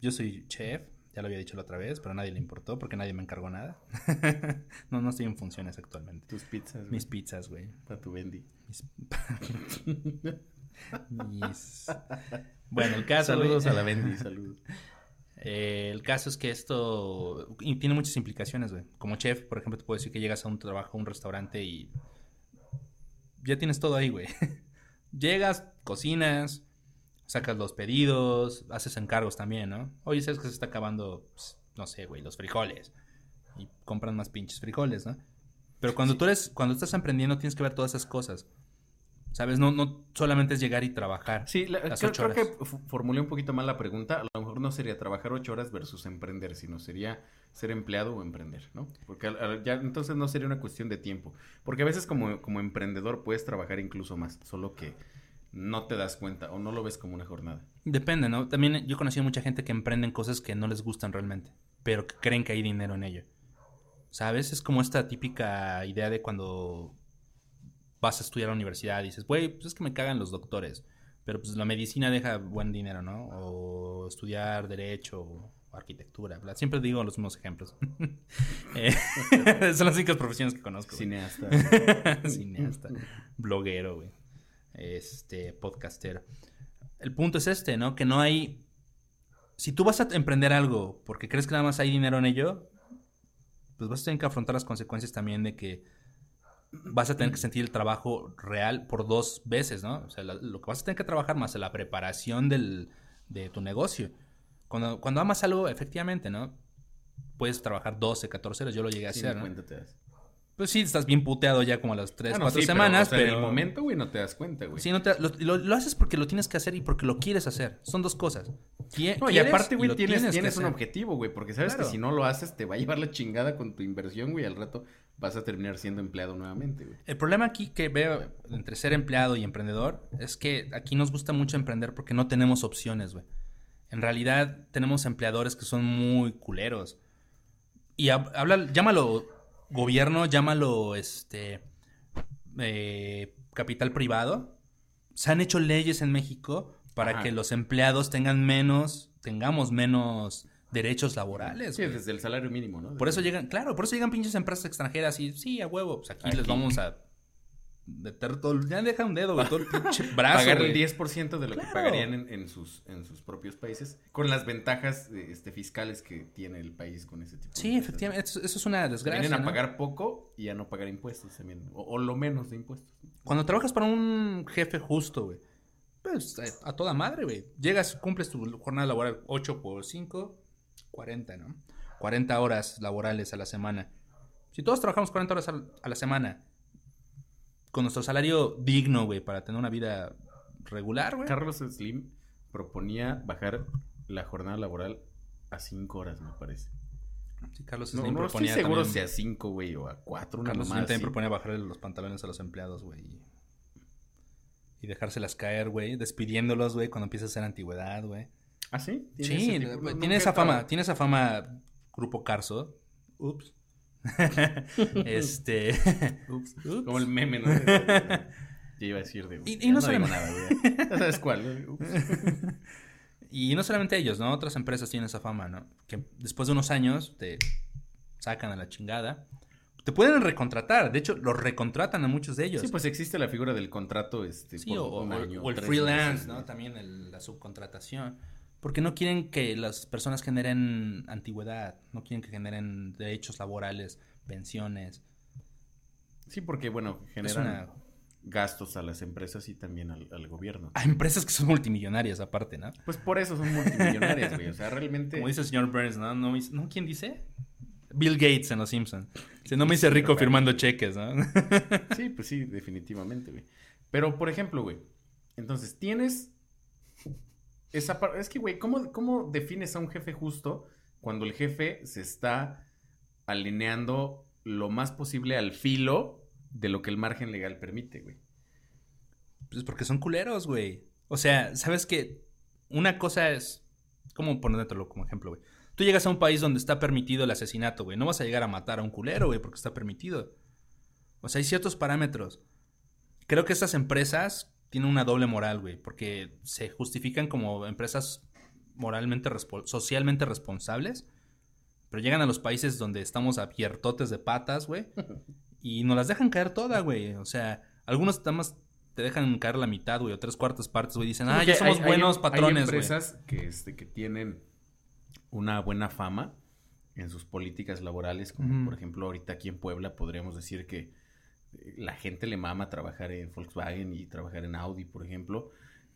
yo soy chef, ya lo había dicho la otra vez, pero a nadie le importó porque nadie me encargó nada. no, no estoy en funciones actualmente. Tus pizzas, güey, Mis pizzas, güey. para tu Bendy. Mis... mis- Bueno, el caso... Saludos güey, a la Bendy, saludos. eh, el caso es que esto y tiene muchas implicaciones, güey. Como chef, por ejemplo, te puedo decir que llegas a un trabajo, a un restaurante y ya tienes todo ahí, güey. Llegas, cocinas, sacas los pedidos, haces encargos también, ¿no? Oye, sabes que se está acabando, pues, no sé, güey, los frijoles. Y compran más pinches frijoles, ¿no? Pero cuando tú eres, cuando estás emprendiendo tienes que ver todas esas cosas. ¿Sabes? No, no solamente es llegar y trabajar. Sí, la- Las creo, ocho creo que horas. formulé un poquito mal la pregunta. A lo mejor no sería trabajar ocho horas versus emprender, sino sería ser empleado o emprender, ¿no? Porque ya entonces no sería una cuestión de tiempo. Porque a veces como, como emprendedor puedes trabajar incluso más, solo que no te das cuenta o no lo ves como una jornada. Depende, ¿no? También yo conocí a mucha gente que emprenden cosas que no les gustan realmente, pero que creen que hay dinero en ello. ¿Sabes? Es como esta típica idea de cuando vas a estudiar a la universidad y dices, güey, pues es que me cagan los doctores, pero pues la medicina deja buen dinero, ¿no? O estudiar derecho o arquitectura, bla. Siempre digo los mismos ejemplos. Eh, son las únicas profesiones que conozco. Cineasta. Cineasta, bloguero, güey. Este, podcastero. El punto es este, ¿no? Que no hay. Si tú vas a emprender algo porque crees que nada más hay dinero en ello, pues vas a tener que afrontar las consecuencias también de que vas a tener que sentir el trabajo real por dos veces, ¿no? O sea, la- lo que vas a tener que trabajar más en la preparación del, de tu negocio. Cuando, cuando amas algo, efectivamente, ¿no? Puedes trabajar 12, 14 horas, yo lo llegué a hacer, ¿no? Pues sí, estás bien puteado ya como a las 3, Ah, no, 4 sí, pero, semanas, o sea, pero... en el momento, güey, no te das cuenta, güey. Sí, no te- lo, lo- lo haces porque lo tienes que hacer y porque lo quieres hacer. Son dos cosas. No, y aparte, güey, tienes, tienes un hacer. objetivo, güey, porque sabes Claro. que si no lo haces te va a llevar la chingada con tu inversión, güey, al rato vas a terminar siendo empleado nuevamente, güey. El problema aquí que veo entre ser empleado y emprendedor es que aquí nos gusta mucho emprender porque no tenemos opciones, güey. En realidad tenemos empleadores que son muy culeros. Y hab- habla, llámalo gobierno, llámalo este eh, capital privado. Se han hecho leyes en México para Ajá. que los empleados tengan menos, tengamos menos derechos laborales. Sí, güey. desde el salario mínimo, ¿no? Por eso llegan, claro, por eso llegan pinches empresas extranjeras y sí, a huevo, pues aquí, les vamos a meter todo, ya deja un dedo, güey, todo el pinche brazo, pagar el 10% de lo que pagarían en, en sus, en sus propios países, con las ventajas eh, este, fiscales que tiene el país con ese tipo de Sí, efectivamente, eso, eso es una desgracia. Vienen a ¿no? pagar poco y a no pagar impuestos también, o, o lo menos de impuestos. Cuando trabajas para un jefe justo, güey, pues a, a toda madre, güey. Llegas, cumples tu jornada laboral 8 por 5, 40, ¿no? 40 horas laborales a la semana. Si todos trabajamos 40 horas a la semana, con nuestro salario digno, güey, para tener una vida regular, güey. Carlos Slim proponía bajar la jornada laboral a 5 horas, me parece. Sí, Carlos Slim no proponía seguro también- si a 5, güey, o a 4, una Carlos Slim también así. proponía bajarle los pantalones a los empleados, güey. Y, dejárselas caer, güey. Despidiéndolos, güey, cuando empieza a ser antigüedad, güey. ¿Ah, sí? Sí, tiene? No, nunca esa fama, tiene esa fama Grupo Carso. Ups. este. Ups, Ups. Como el meme, ¿no? Yo iba a decir de... Y- no digo solamente- nada. Ya sabes cuál, ¿no? Ups. y no solamente ellos, ¿no? Otras empresas tienen esa fama, ¿no? Que después de unos años te sacan a la chingada. Te pueden recontratar. De hecho, los recontratan a muchos de ellos. Sí, pues existe la figura del contrato, este, Sí, por o, un año, o el freelance, meses, ¿no? También el- la subcontratación. Porque no quieren que las personas generen antigüedad, no quieren que generen derechos laborales, pensiones. Sí, porque, bueno, generan una... gastos a las empresas y también al, al gobierno. Hay empresas que son multimillonarias aparte, ¿no? Pues por eso son multimillonarias, güey. O sea, realmente... Como dice el señor Burns, ¿no? ¿No, ¿no? ¿Quién dice? Bill Gates en Los Simpsons. Dice, no me hice rico firmando cheques, ¿no? Sí, pues sí, definitivamente, güey. Pero, por ejemplo, güey, entonces tienes esa. Es que, güey, ¿cómo, ¿cómo defines a un jefe justo cuando el jefe se está alineando lo más posible al filo de lo que el margen legal permite, güey? Pues porque son culeros, güey. O sea, ¿sabes qué? Una cosa es... ¿Cómo ponértelo como ejemplo, güey? Tú llegas a un país donde está permitido el asesinato, güey. No vas a llegar a matar a un culero, güey, porque está permitido. O sea, hay ciertos parámetros. Creo que estas empresas tienen una doble moral, güey, porque se justifican como empresas moralmente, respo- socialmente responsables, pero llegan a los países donde estamos abiertotes de patas, güey, y nos las dejan caer toda, güey. O sea, algunos más te dejan caer la mitad, güey, o tres cuartas partes, güey. Dicen, ah, ya somos hay- hay- buenos hay patrones, güey. empresas que, este, que tienen una buena fama en sus políticas laborales, como por ejemplo ahorita aquí en Puebla podríamos decir que la gente le mama trabajar en Volkswagen y trabajar en Audi, por ejemplo.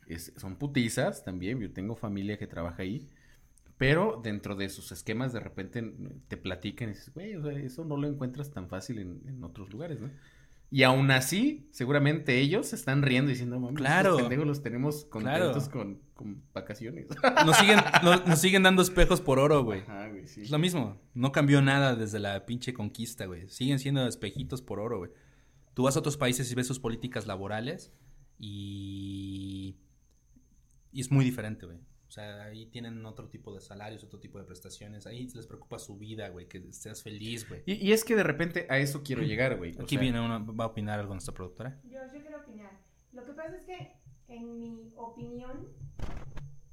Es- son putizas también, yo tengo familia que trabaja ahí, pero dentro de sus esquemas de repente te platican y dices, güey, o sea, eso no lo encuentras tan fácil en, en otros lugares, ¿no? Y aún así, seguramente ellos se están riendo diciendo, mames, Claro. estos pendejos los tenemos contentos Claro. con, con vacaciones. Nos siguen, nos, nos siguen dando espejos por oro, güey. Ajá, güey, sí. Es lo mismo. No cambió nada desde la pinche conquista, güey. Siguen siendo espejitos por oro, güey. Tú vas a otros países y ves sus políticas laborales y... Y es muy diferente, güey. O sea, ahí tienen otro tipo de salarios, otro tipo de prestaciones. Ahí les preocupa su vida, güey. Que seas feliz, güey. Y, y es que de repente a eso quiero llegar, güey. O Aquí sea, viene una... Va a opinar algo nuestra productora. Yo, yo quiero opinar. Lo que pasa es que, en mi opinión,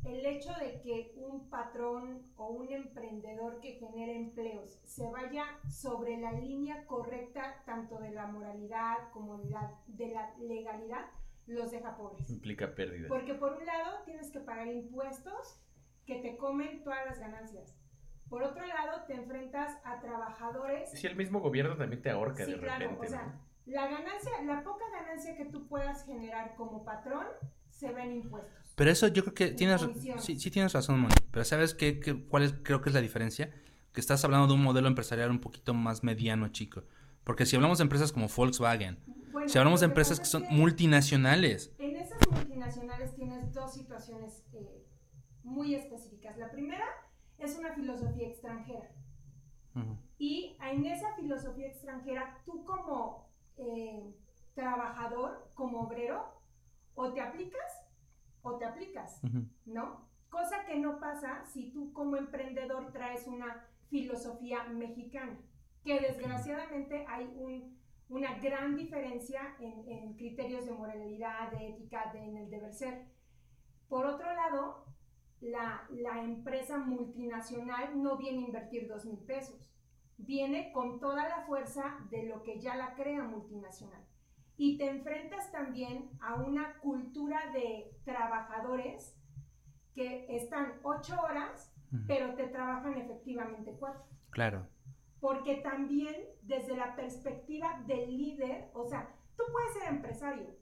el hecho de que un patrón o un emprendedor que genere empleos se vaya sobre la línea correcta, tanto de la moralidad como de la, de la legalidad, los deja pobres. Implica pérdida. Porque por un lado tienes que pagar impuestos que te comen todas las ganancias. Por otro lado, te enfrentas a trabajadores Si el mismo gobierno también te ahorca Sí, de claro, repente, o sea, ¿no? la ganancia, la poca ganancia que tú puedas generar como patrón se ve en impuestos. Pero eso yo creo que tienes, sí, sí tienes razón, Moni. Pero ¿sabes qué, qué- cuál es, creo que es la diferencia? Que estás hablando de un modelo empresarial un poquito más mediano, chico. Porque si hablamos de empresas como Volkswagen, Bueno, si hablamos de empresas que son que multinacionales, En esas multinacionales tienes dos situaciones eh, muy específicas. La primera es una filosofía extranjera. Y en esa filosofía extranjera, tú como eh, trabajador, como obrero, o te aplicas o te aplicas. ¿no? Cosa que no pasa si tú como emprendedor traes una filosofía mexicana, que desgraciadamente hay un- una gran diferencia en, en criterios de moralidad, de ética, de- en el deber ser. Por otro lado, la, la empresa multinacional no viene a invertir dos mil pesos, viene con toda la fuerza de lo que ya la crea multinacional. Y te enfrentas también a una cultura de trabajadores que están ocho horas, pero te trabajan efectivamente cuatro. Claro. Porque también desde la perspectiva del líder, o sea, tú puedes ser empresario,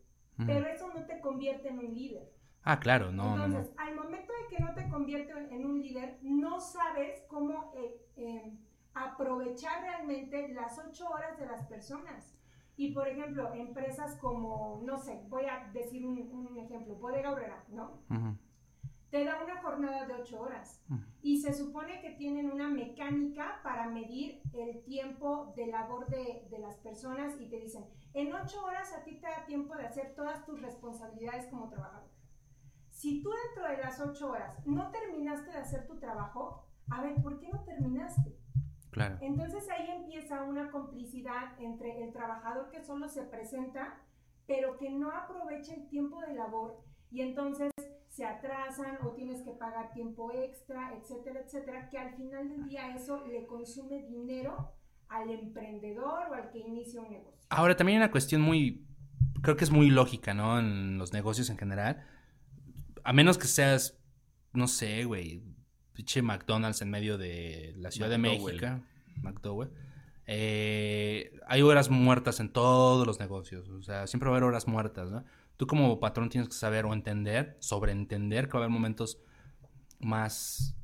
pero eso no te convierte en un líder. Ah, claro, no, no, no. Entonces, al momento de que no te convierte en un líder, no sabes cómo eh, eh, aprovechar realmente las ocho horas de las personas. Y por ejemplo, empresas como, no sé, voy a decir un, un ejemplo, Bodega Obrera, ¿no? Te da una jornada de ocho horas y se supone que tienen una mecánica para medir el tiempo de labor de, de las personas y te dicen, en ocho horas a ti te da tiempo de hacer todas tus responsabilidades como trabajador. Si tú dentro de las ocho horas no terminaste de hacer tu trabajo, a ver, ¿por qué no terminaste? Claro. Entonces ahí empieza una complicidad entre el trabajador que solo se presenta, pero que no aprovecha el tiempo de labor y entonces se atrasan o tienes que pagar tiempo extra, etcétera, etcétera, que al final del día eso le consume dinero al emprendedor o al que inicia un negocio. Ahora, también hay una cuestión muy, creo que es muy lógica, ¿no? En los negocios en general. A menos que seas, no sé, güey, pinche McDonald's en medio de la Ciudad McDowell. de México, McDowell. Eh, hay horas muertas en todos los negocios, o sea, siempre va a haber horas muertas, ¿no? Tú como patrón tienes que saber o entender, sobreentender que va a haber momentos más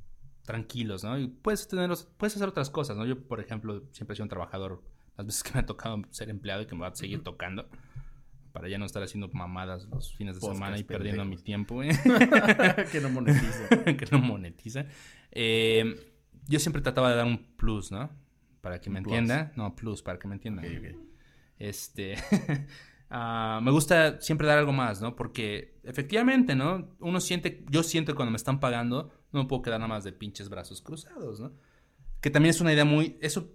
tranquilos, ¿no? Y puedes tener, puedes hacer otras cosas, ¿no? Yo, por ejemplo, siempre he sido un trabajador, las veces que me ha tocado ser empleado y que me va a seguir tocando, para ya no estar haciendo mamadas los fines de Podcast semana y perdiendo mi tiempo, güey. que no monetiza. que no monetiza. Eh, yo siempre trataba de dar un plus, ¿no? Para que me plus. entienda. No, plus, para que me entiendan. Ok, ok. Este. ah, me gusta siempre dar algo más, ¿no? Porque efectivamente, ¿no? Uno siente, yo siento que cuando me están pagando, no me puedo quedar nada más de pinches brazos cruzados, ¿no? Que también es una idea muy. Eso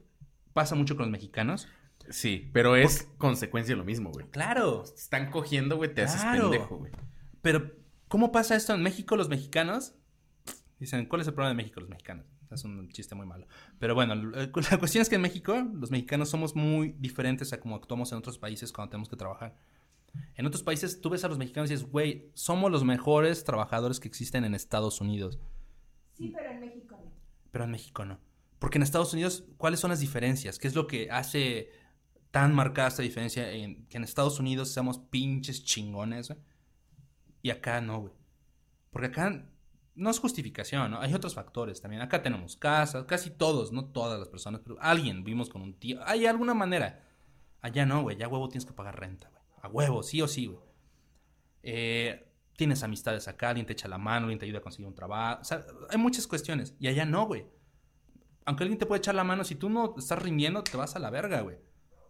pasa mucho con los mexicanos. Sí, pero es consecuencia de lo mismo, güey. Claro. Te están cogiendo, güey, te haces pendejo, güey. Pero, ¿cómo pasa esto en México? Los mexicanos dicen, ¿cuál es el problema de México? Los mexicanos. Es un chiste muy malo. Pero bueno, l- la cuestión es que en México, los mexicanos somos muy diferentes a como actuamos en otros países cuando tenemos que trabajar. En otros países, tú ves a los mexicanos y dices, güey, somos los mejores trabajadores que existen en Estados Unidos. Sí, pero en México no. Pero en México no. Porque en Estados Unidos, ¿cuáles son las diferencias? ¿Qué es lo que hace tan marcada esta diferencia en que en Estados Unidos seamos pinches chingones, güey? Y acá no, güey. Porque acá no es justificación, ¿no? Hay otros factores también. Acá tenemos casas, casi todos, no todas las personas, pero alguien vivimos con un tío. Hay alguna manera. Allá no, güey. Ya huevo tienes que pagar renta, güey. A huevo, sí o sí, güey. Eh, tienes amistades acá, alguien te echa la mano, alguien te ayuda a conseguir un trabajo. O sea, hay muchas cuestiones. Y allá no, güey. Aunque alguien te puede echar la mano, si tú no estás rindiendo, te vas a la verga, güey.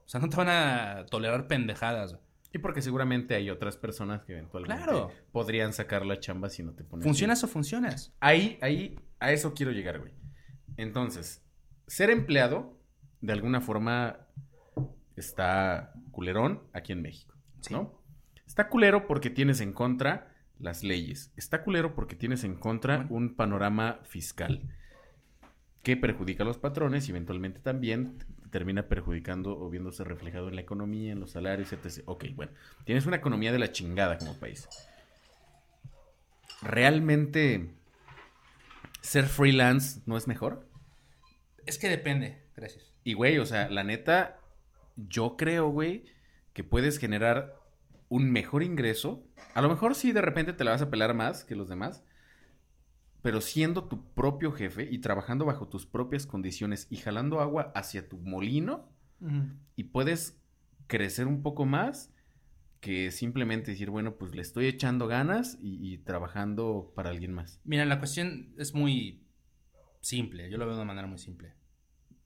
O sea, no te van a tolerar pendejadas. Y porque seguramente hay otras personas que eventualmente Claro. podrían sacar la chamba si no te pones. ¿Funcionas o funcionas? Ahí, ahí, a eso quiero llegar, güey. Entonces, ser empleado, de alguna forma, está culerón aquí en México, Sí. ¿no? Está culero porque tienes en contra las leyes. Está culero porque tienes en contra Bueno. un panorama fiscal que perjudica a los patrones y eventualmente también termina perjudicando o viéndose reflejado en la economía, en los salarios, etc. Ok, bueno. Tienes una economía de la chingada como país. ¿Realmente ser freelance no es mejor? Es que depende. Gracias. Y, güey, o sea, la neta, yo creo, güey, que puedes generar un mejor ingreso. A lo mejor sí, de repente te la vas a pelar más que los demás. Pero siendo tu propio jefe y trabajando bajo tus propias condiciones y jalando agua hacia tu molino, y puedes crecer un poco más que simplemente decir, bueno, pues le estoy echando ganas y, y trabajando para alguien más. Mira, la cuestión es muy simple. Yo lo veo de una manera muy simple.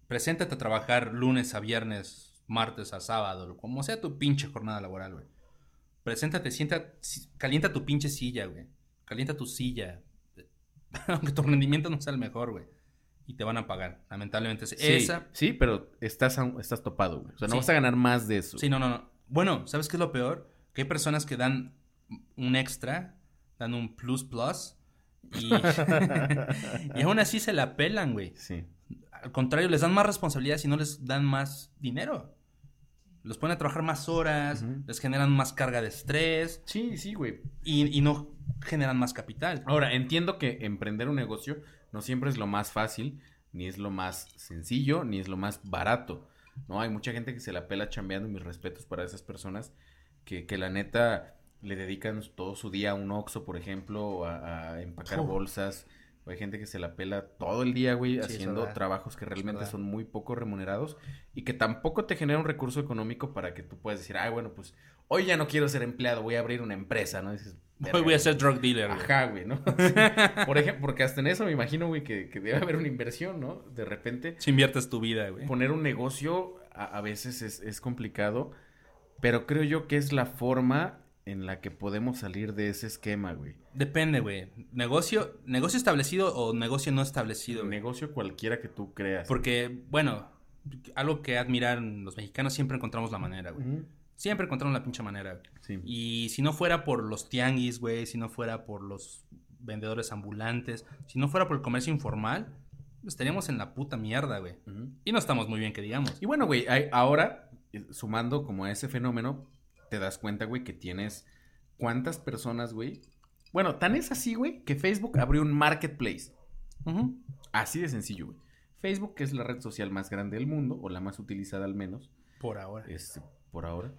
Preséntate a trabajar lunes a viernes, martes a sábado, como sea tu pinche jornada laboral, güey. Preséntate, sienta, si- calienta tu pinche silla, güey. Calienta tu silla. Aunque tu rendimiento no sea el mejor, güey. Y te van a pagar. Lamentablemente. Sí, Esa. sí, pero estás, estás topado, güey. O sea, no Sí. vas a ganar más de eso. Sí, no, no, no. Bueno, ¿sabes qué es lo peor? Que hay personas que dan un extra, dan un plus plus. Y, y aún así se la pelan, güey. Sí. Al contrario, les dan más responsabilidades y no les dan más dinero. Los ponen a trabajar más horas, les generan más carga de estrés Sí, sí, güey. y, y no generan más capital. Ahora, entiendo que emprender un negocio no siempre es lo más fácil, ni es lo más sencillo, ni es lo más barato. No, hay mucha gente que se la pela chambeando, mis respetos para esas personas que, que la neta le dedican todo su día a un Oxxo, por ejemplo, a, a empacar Uf. bolsas. O hay gente que se la pela todo el día, güey, Sí, haciendo trabajos que realmente son muy poco remunerados y que tampoco te genera un recurso económico para que tú puedas decir, ay, bueno, pues hoy ya no quiero ser empleado, voy a abrir una empresa, ¿no? Dices, Hoy "Verga, voy a güey". ser drug dealer. Ajá, güey, ¿no? Sí. Por ejemplo, porque hasta en eso me imagino, güey, que, que debe haber una inversión, ¿no? De repente, Si inviertes tu vida, güey. poner un negocio a, a veces es, es complicado, pero creo yo que es la forma en la que podemos salir de ese esquema, güey. Depende, güey. Negocio, negocio establecido o negocio no establecido. Güey. negocio cualquiera que tú creas. Porque, bueno, algo que admiran los mexicanos, siempre encontramos la manera, güey. Siempre encontramos la pinche manera. güey. Sí. Y si no fuera por los tianguis, güey, si no fuera por los vendedores ambulantes, si no fuera por el comercio informal, estaríamos en la puta mierda, güey. Y no estamos muy bien que digamos. Y bueno, güey, hay- ahora, eh, sumando como a ese fenómeno, te das cuenta, güey, que tienes cuántas personas, güey. Bueno, tan es así, güey, que Facebook abrió un marketplace. Ujú. Así de sencillo, güey. Facebook, que es la red social más grande del mundo, o la más utilizada al menos, Por ahora. este, por ahora,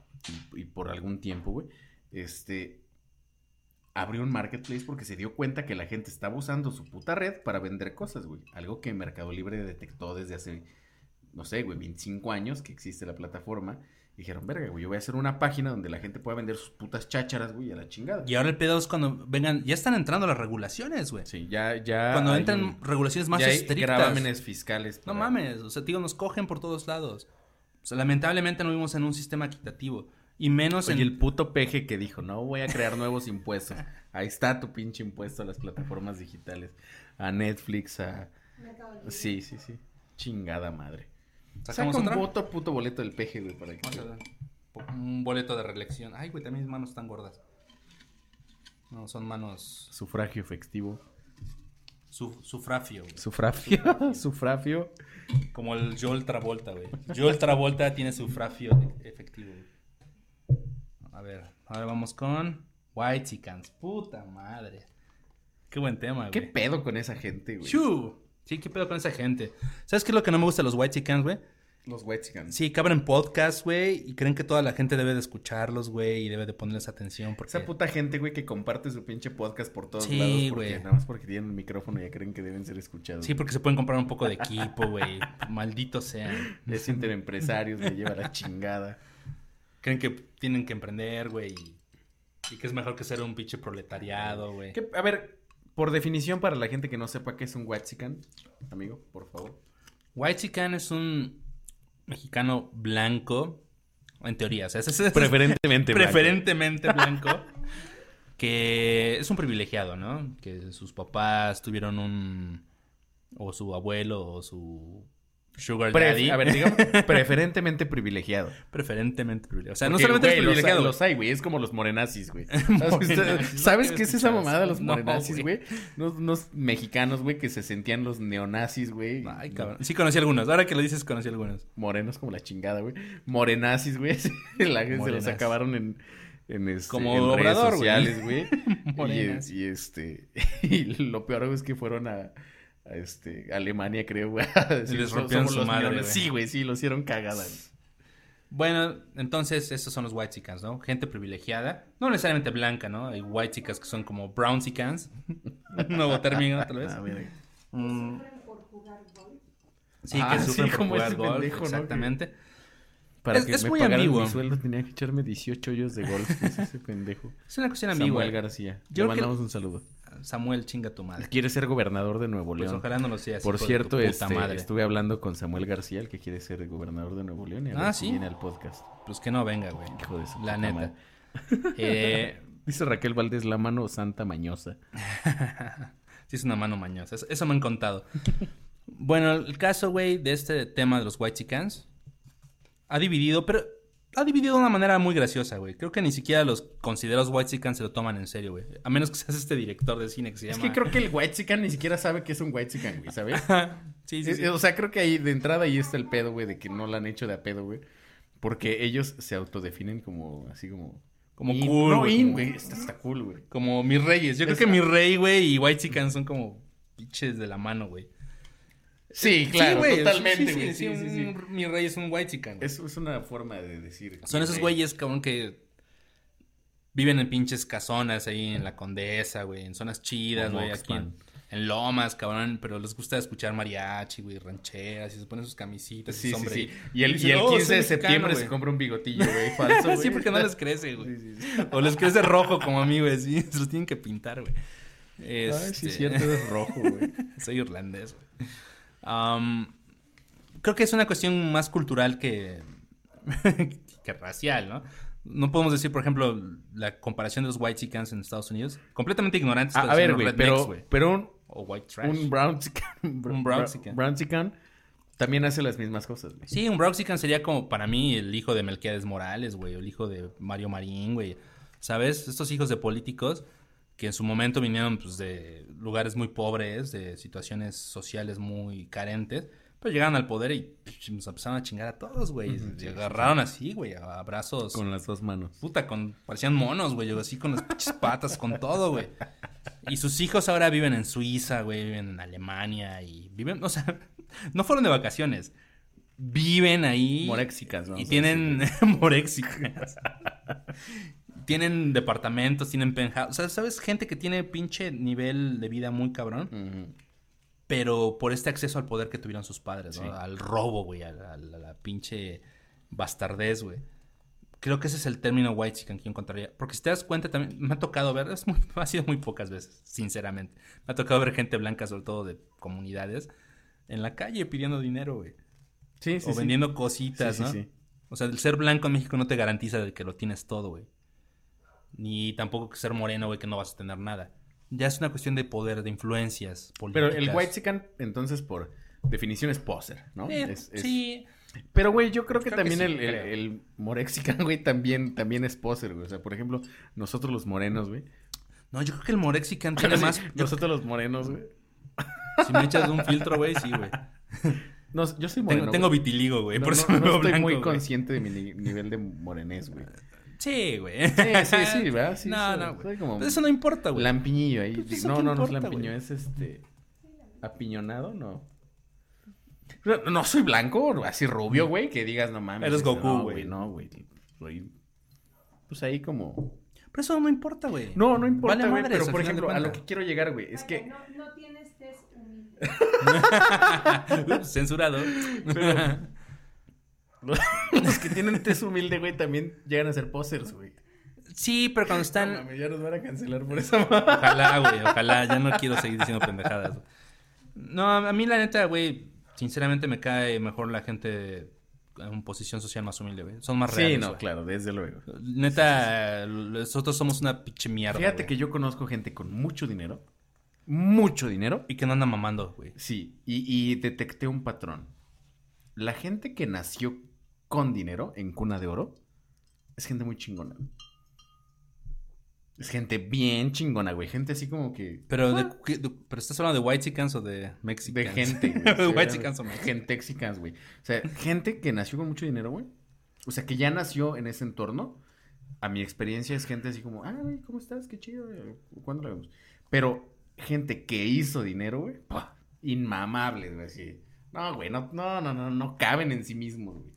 y, y por algún tiempo, güey, este, abrió un marketplace porque se dio cuenta que la gente estaba usando su puta red para vender cosas, güey. Algo que Mercado Libre detectó desde hace, no sé, güey, 25 años que existe la plataforma. Dijeron, verga, güey, yo voy a hacer una página donde la gente pueda vender sus putas chácharas, güey, a la chingada. Y ahora el pedo es cuando vengan, ya están entrando las regulaciones, güey. Sí, ya, ya. Cuando hay entran un- regulaciones más ya hay estrictas. gravámenes fiscales. No mames, o sea, digo, nos cogen por todos lados. O sea, lamentablemente no vivimos en un sistema equitativo. Y menos Oye, en... el puto peje que dijo, no voy a crear nuevos impuestos. Ahí está tu pinche impuesto a las plataformas digitales. A Netflix, a... Mercado Libre. Sí, sí, sí. Chingada madre. ¿Sacamos Saca un otra? voto puto boleto del peje, güey, para que... Vamos a ver. Un boleto de reelección. Ay, güey, también mis manos están gordas. No, son manos... Sufragio efectivo. Su, sufragio, güey. Sufragio. Sufragio. Como el Joel Travolta, güey. Joel Travolta tiene sufragio e- efectivo, güey. A ver, ahora vamos con White Chickens. Puta madre. Qué buen tema, ¿Qué güey. pedo con esa gente, güey? Shoo. Sí, qué pedo con esa gente. ¿Sabes qué es lo que no me gusta de los White Chickens, güey? Los Whitexicans. Sí, que abren podcast, güey, y creen que toda la gente debe de escucharlos, güey, y debe de ponerles atención porque... Esa puta gente, güey, que comparte su pinche podcast por todos Sí, lados. Porque, güey. Nada más porque tienen un micrófono y ya creen que deben ser escuchados. Sí, porque se pueden comprar un poco de equipo, güey. Malditos sean. Les sienten empresarios, me lleva la chingada. Creen que tienen que emprender, güey, y, y que es mejor que ser un pinche proletariado, güey. ¿Qué- A ver, por definición, para la gente que no sepa qué es un Whitexican, amigo, por favor. White Chican es un mexicano blanco, en teoría, o sea, es, es- es- Preferentemente blanco. preferentemente blanco, que es un privilegiado, ¿no? Que sus papás tuvieron un, o su abuelo, o su sugar daddy. a ver, digamos, preferentemente privilegiado. preferentemente privilegiado. O sea, no solamente güey, es los- privilegiado. Los, hay, güey. Es como los morenazis, güey. ¿Sabes, Morenazis, ¿Sabes no qué es esa mamada de los morenazis, güey. güey? Unos, unos mexicanos, güey, que se sentían los neonazis, güey. Ay, cabrón. Sí conocí algunos. Ahora que lo dices, conocí algunos. Morenos como la chingada, güey. Morenazis, güey. la gente se los acabaron en... En este, Como en Obrador, redes sociales, güey. y, y este y lo peor es que fueron a este Alemania, creo, güey. decir, les "Somos rompieron su los madre, neones". güey. Sí, güey, sí, lo hicieron cagada. güey. Bueno, entonces estos son los white ¿no? Gente privilegiada. No necesariamente blanca, ¿no? Hay white que son como brown Un nuevo término, tal vez. A ver, Mm, Sufren por jugar golf. sí, Ah, que sí, sufren por como jugar golf, pendejo, ¿no? Para Es- que es me muy pagaran ambiguo. mi sueldo tenía que echarme 18 hoyos de golf. ¿Qué es ese pendejo? Es una cuestión ambigua. Samuel García. Yo Le que- mandamos un saludo. Samuel, chinga tu madre. Quiere ser gobernador de Nuevo Pues León. ojalá no lo seas. Por cierto, este, madre. estuve hablando con Samuel García, el que quiere ser gobernador de Nuevo León. Y a Ah, ¿sí? viene al podcast. Pues que no venga, güey. Hijo de su La neta. Eh, Dice Raquel Valdés, la mano santa mañosa. sí, es una mano mañosa. Eso, eso me han contado. bueno, el caso, güey, de este tema de los white chickens ha dividido, pero ha dividido de una manera muy graciosa, güey. Creo que ni siquiera los considerados white se lo toman en serio, güey. A menos que seas este director de cine que se Es llama... que creo que el white ni siquiera sabe que es un white güey, ¿sabes? sí, sí, Es- sí. O sea, creo que ahí de entrada ahí está el pedo, güey, de que no lo han hecho de a pedo, güey. Porque ellos se autodefinen como, así como... Como in. cool, No, güey, in, como- güey. Está, está cool, güey. Como mis reyes. Yo creo que mi rey, güey, y white son como pinches de la mano, güey. Sí, claro, totalmente, sí, güey. sí, Sí, Mi rey es un white chicken. Es, es una forma de decir. Son esos güeyes, cabrón, que viven en pinches casonas ahí en la Condesa, güey, en zonas chidas, güey, aquí en, Lomas, cabrón, pero les gusta escuchar mariachi, güey, rancheras, y se ponen sus camisitas Sí, sí, sí. Y el, y dicen, el "Oh, 15 soy de septiembre güey". se compra un bigotillo, güey, falso, güey. sí, porque no les crece, güey. Sí, sí. O les crece rojo como a mí, güey, sí, se los tienen que pintar, güey. Ay, sí, Este, es cierto, es rojo, güey. Soy irlandés, güey. Creo que es una cuestión más cultural que, que racial, ¿no? No podemos decir, por ejemplo, la comparación de los white chickens en Estados Unidos. Completamente ignorantes. A, ver, güey, pero, pero un, O white trash. un brown chicken, Un brown chicken. brown chicken también hace las mismas cosas, güey. Sí, un brown chicken sería como para mí el hijo de Melquiades Morales, güey. O el hijo de Mario Marín, güey. ¿Sabes? Estos hijos de políticos que en su momento vinieron pues, de lugares muy pobres, de situaciones sociales muy carentes. Pero llegaron al poder y psh, nos empezaron a chingar a todos, güey. Sí, agarraron así, güey, a abrazos. Con las dos manos. Puta, con, parecían monos, güey, así con las pinches patas, con todo, güey. Y sus hijos ahora viven en Suiza, güey, viven en Alemania y viven, o sea, no fueron de vacaciones. Viven ahí. Moréxicas, ¿no? Y tienen moréxicas. Tienen departamentos, tienen penthouse. O sea, ¿sabes? Gente que tiene pinche nivel de vida muy cabrón. Pero por este acceso al poder que tuvieron sus padres, ¿no? Sí. Al robo, güey, a la, a la- a la pinche bastardez, güey. Creo que ese es el término white chicken que yo encontraría. Porque si te das cuenta también, me ha tocado ver, es muy- ha sido muy pocas veces, sinceramente. Me ha tocado ver gente blanca, sobre todo de comunidades, en la calle pidiendo dinero, güey. Sí, sí, o sí. vendiendo cositas, Sí, ¿no? sí. O sea, el ser blanco en México no te garantiza de que lo tienes todo, güey. Ni tampoco que ser moreno, güey, que no vas a tener nada. Ya es una cuestión de poder, de influencias Pero políticas. el white chicken, entonces, por definición es poser, ¿no? Eh, Es- es- Sí, Pero, güey, yo creo que Creo que también sí, el, el, morexican, güey, también, también es poser, güey. O sea, por ejemplo, nosotros los morenos, güey. No, yo creo que el Morexican tiene más. yo- Nosotros los morenos, güey. si me echas un filtro, güey, sí, güey. No, yo soy moreno. Tengo, tengo güey. vitiligo, güey. No, por no- eso me no veo estoy blanco, muy güey. consciente de mi ni- nivel de morenés, güey. Sí, güey. Sí, sí, sí, ¿verdad? Sí, no, soy- no, güey. Eso no importa, güey. Lampiñillo ahí. Pues, ¿eso no, no, no es lampiño, güey? es este. Apiñonado, no. No, no soy blanco, así rubio, güey, que digas, no mames. Eres Goku, no, güey. No, güey. Soy. Pues ahí como. Pero eso no importa, güey. No, no importa, Vale güey. pero por ejemplo, a lo que quiero llegar, güey, es que. No, no tienes test humilde. Censurado. Los que tienen test humilde, güey, también llegan a ser posers, güey. sí, pero cuando No están... ya nos van a cancelar por esa Ojalá, güey, ojalá. Ya no quiero seguir diciendo pendejadas. güey. No, a mí la neta, güey, sinceramente me cae mejor la gente en posición social más humilde, güey. Son más Sí, reales. no, güey. claro, desde luego. Neta, nosotros somos una pinche mierda. Fíjate güey. que yo conozco gente con mucho dinero. Mucho dinero. Y que no anda mamando, güey. Sí, y, y detecté un patrón. La gente que nació con dinero en cuna de oro es gente muy chingona. Es gente bien chingona, güey. Gente así como que. Pero, de, ¿qué- de- pero estás hablando de white chickens o de De mexicans. gente, güey. white chickens o mexicans. Güey. O sea, gente que nació con mucho dinero, güey. O sea, que ya nació en ese entorno. A mi experiencia es gente así como, ah, güey, ¿cómo estás? Qué chido. güey. ¿Cuándo lo vemos? Pero gente que hizo dinero, güey, inmamables, güey. Así. No, güey, no, no, no, no, no caben en sí mismos, güey.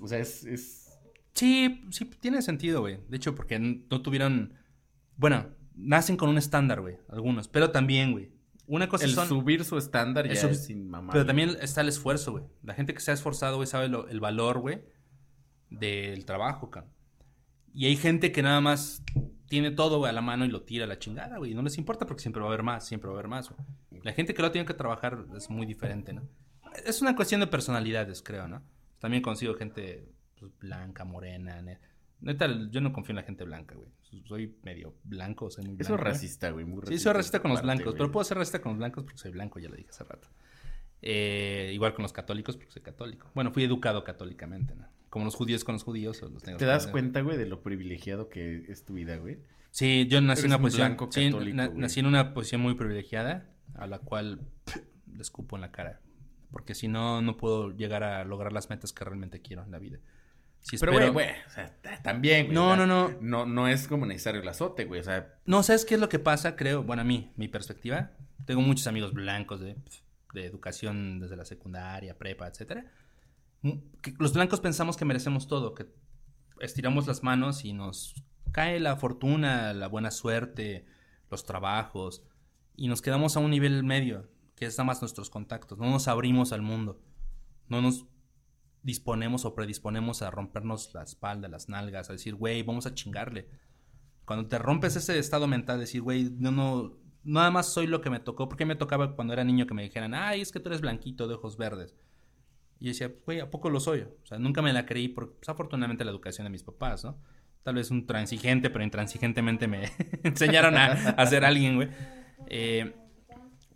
O sea, es, es... Sí, sí, tiene sentido, güey. De hecho, porque no tuvieron. Bueno, nacen con un estándar, güey. Algunos. Pero también, güey. Una cosa el son. subir su estándar ya sub- es inmamable. Pero también está el esfuerzo, güey. La gente que se ha esforzado, güey, sabe lo- el valor, güey, del trabajo, cabrón. Y hay gente que nada más tiene todo, güey, a la mano y lo tira a la chingada, güey. Y no les importa porque siempre va a haber más, siempre va a haber más, güey. La gente que lo tiene que trabajar es muy diferente, ¿no? Es una cuestión de personalidades, creo, ¿no? También consigo gente pues, blanca, morena, ne- Neta, yo no confío en la gente blanca, güey. Soy medio blanco, soy muy blanco. Eso es racista, güey. Muy Sí, racista. soy racista con los blancos, güey. pero puedo ser racista con los blancos porque soy blanco, ya lo dije hace rato. Eh, igual con los católicos porque soy católico. Bueno, fui educado católicamente, ¿no? Como los judíos con los judíos o los negros ¿Te das cuenta, güey, de lo privilegiado que es tu vida, güey? Sí, yo nací en una un posición... blanco sí, católico, na- güey. nací en una posición muy privilegiada a la cual le escupo en la cara. Porque si no, no puedo llegar a lograr las metas que realmente quiero en la vida. Si Pero, güey, espero- güey, o sea, t- también, güey. No, no, no. No, no es como necesario el azote, güey. O sea, No, ¿sabes qué es lo que pasa? Creo, bueno, a mí, mi perspectiva. Tengo muchos amigos blancos de, de educación desde la secundaria, prepa, etcétera. Mm, Los blancos pensamos que merecemos todo, que estiramos las manos y nos cae la fortuna, la buena suerte, los trabajos, y nos quedamos a un nivel medio, que es nada más nuestros contactos. No nos abrimos al mundo. No nos disponemos o predisponemos a rompernos la espalda, las nalgas, a decir, güey, vamos a chingarle. Cuando te rompes ese estado mental, decir, güey, no, no, nada más soy lo que me tocó. Porque me tocaba cuando era niño que me dijeran, ay, es que tú eres blanquito de ojos verdes. Y yo decía, güey, ¿a poco lo soy? O sea, nunca me la creí porque, pues, afortunadamente, la educación de mis papás, ¿no? Tal vez un transigente, pero intransigentemente me enseñaron a, a ser alguien, güey. Eh,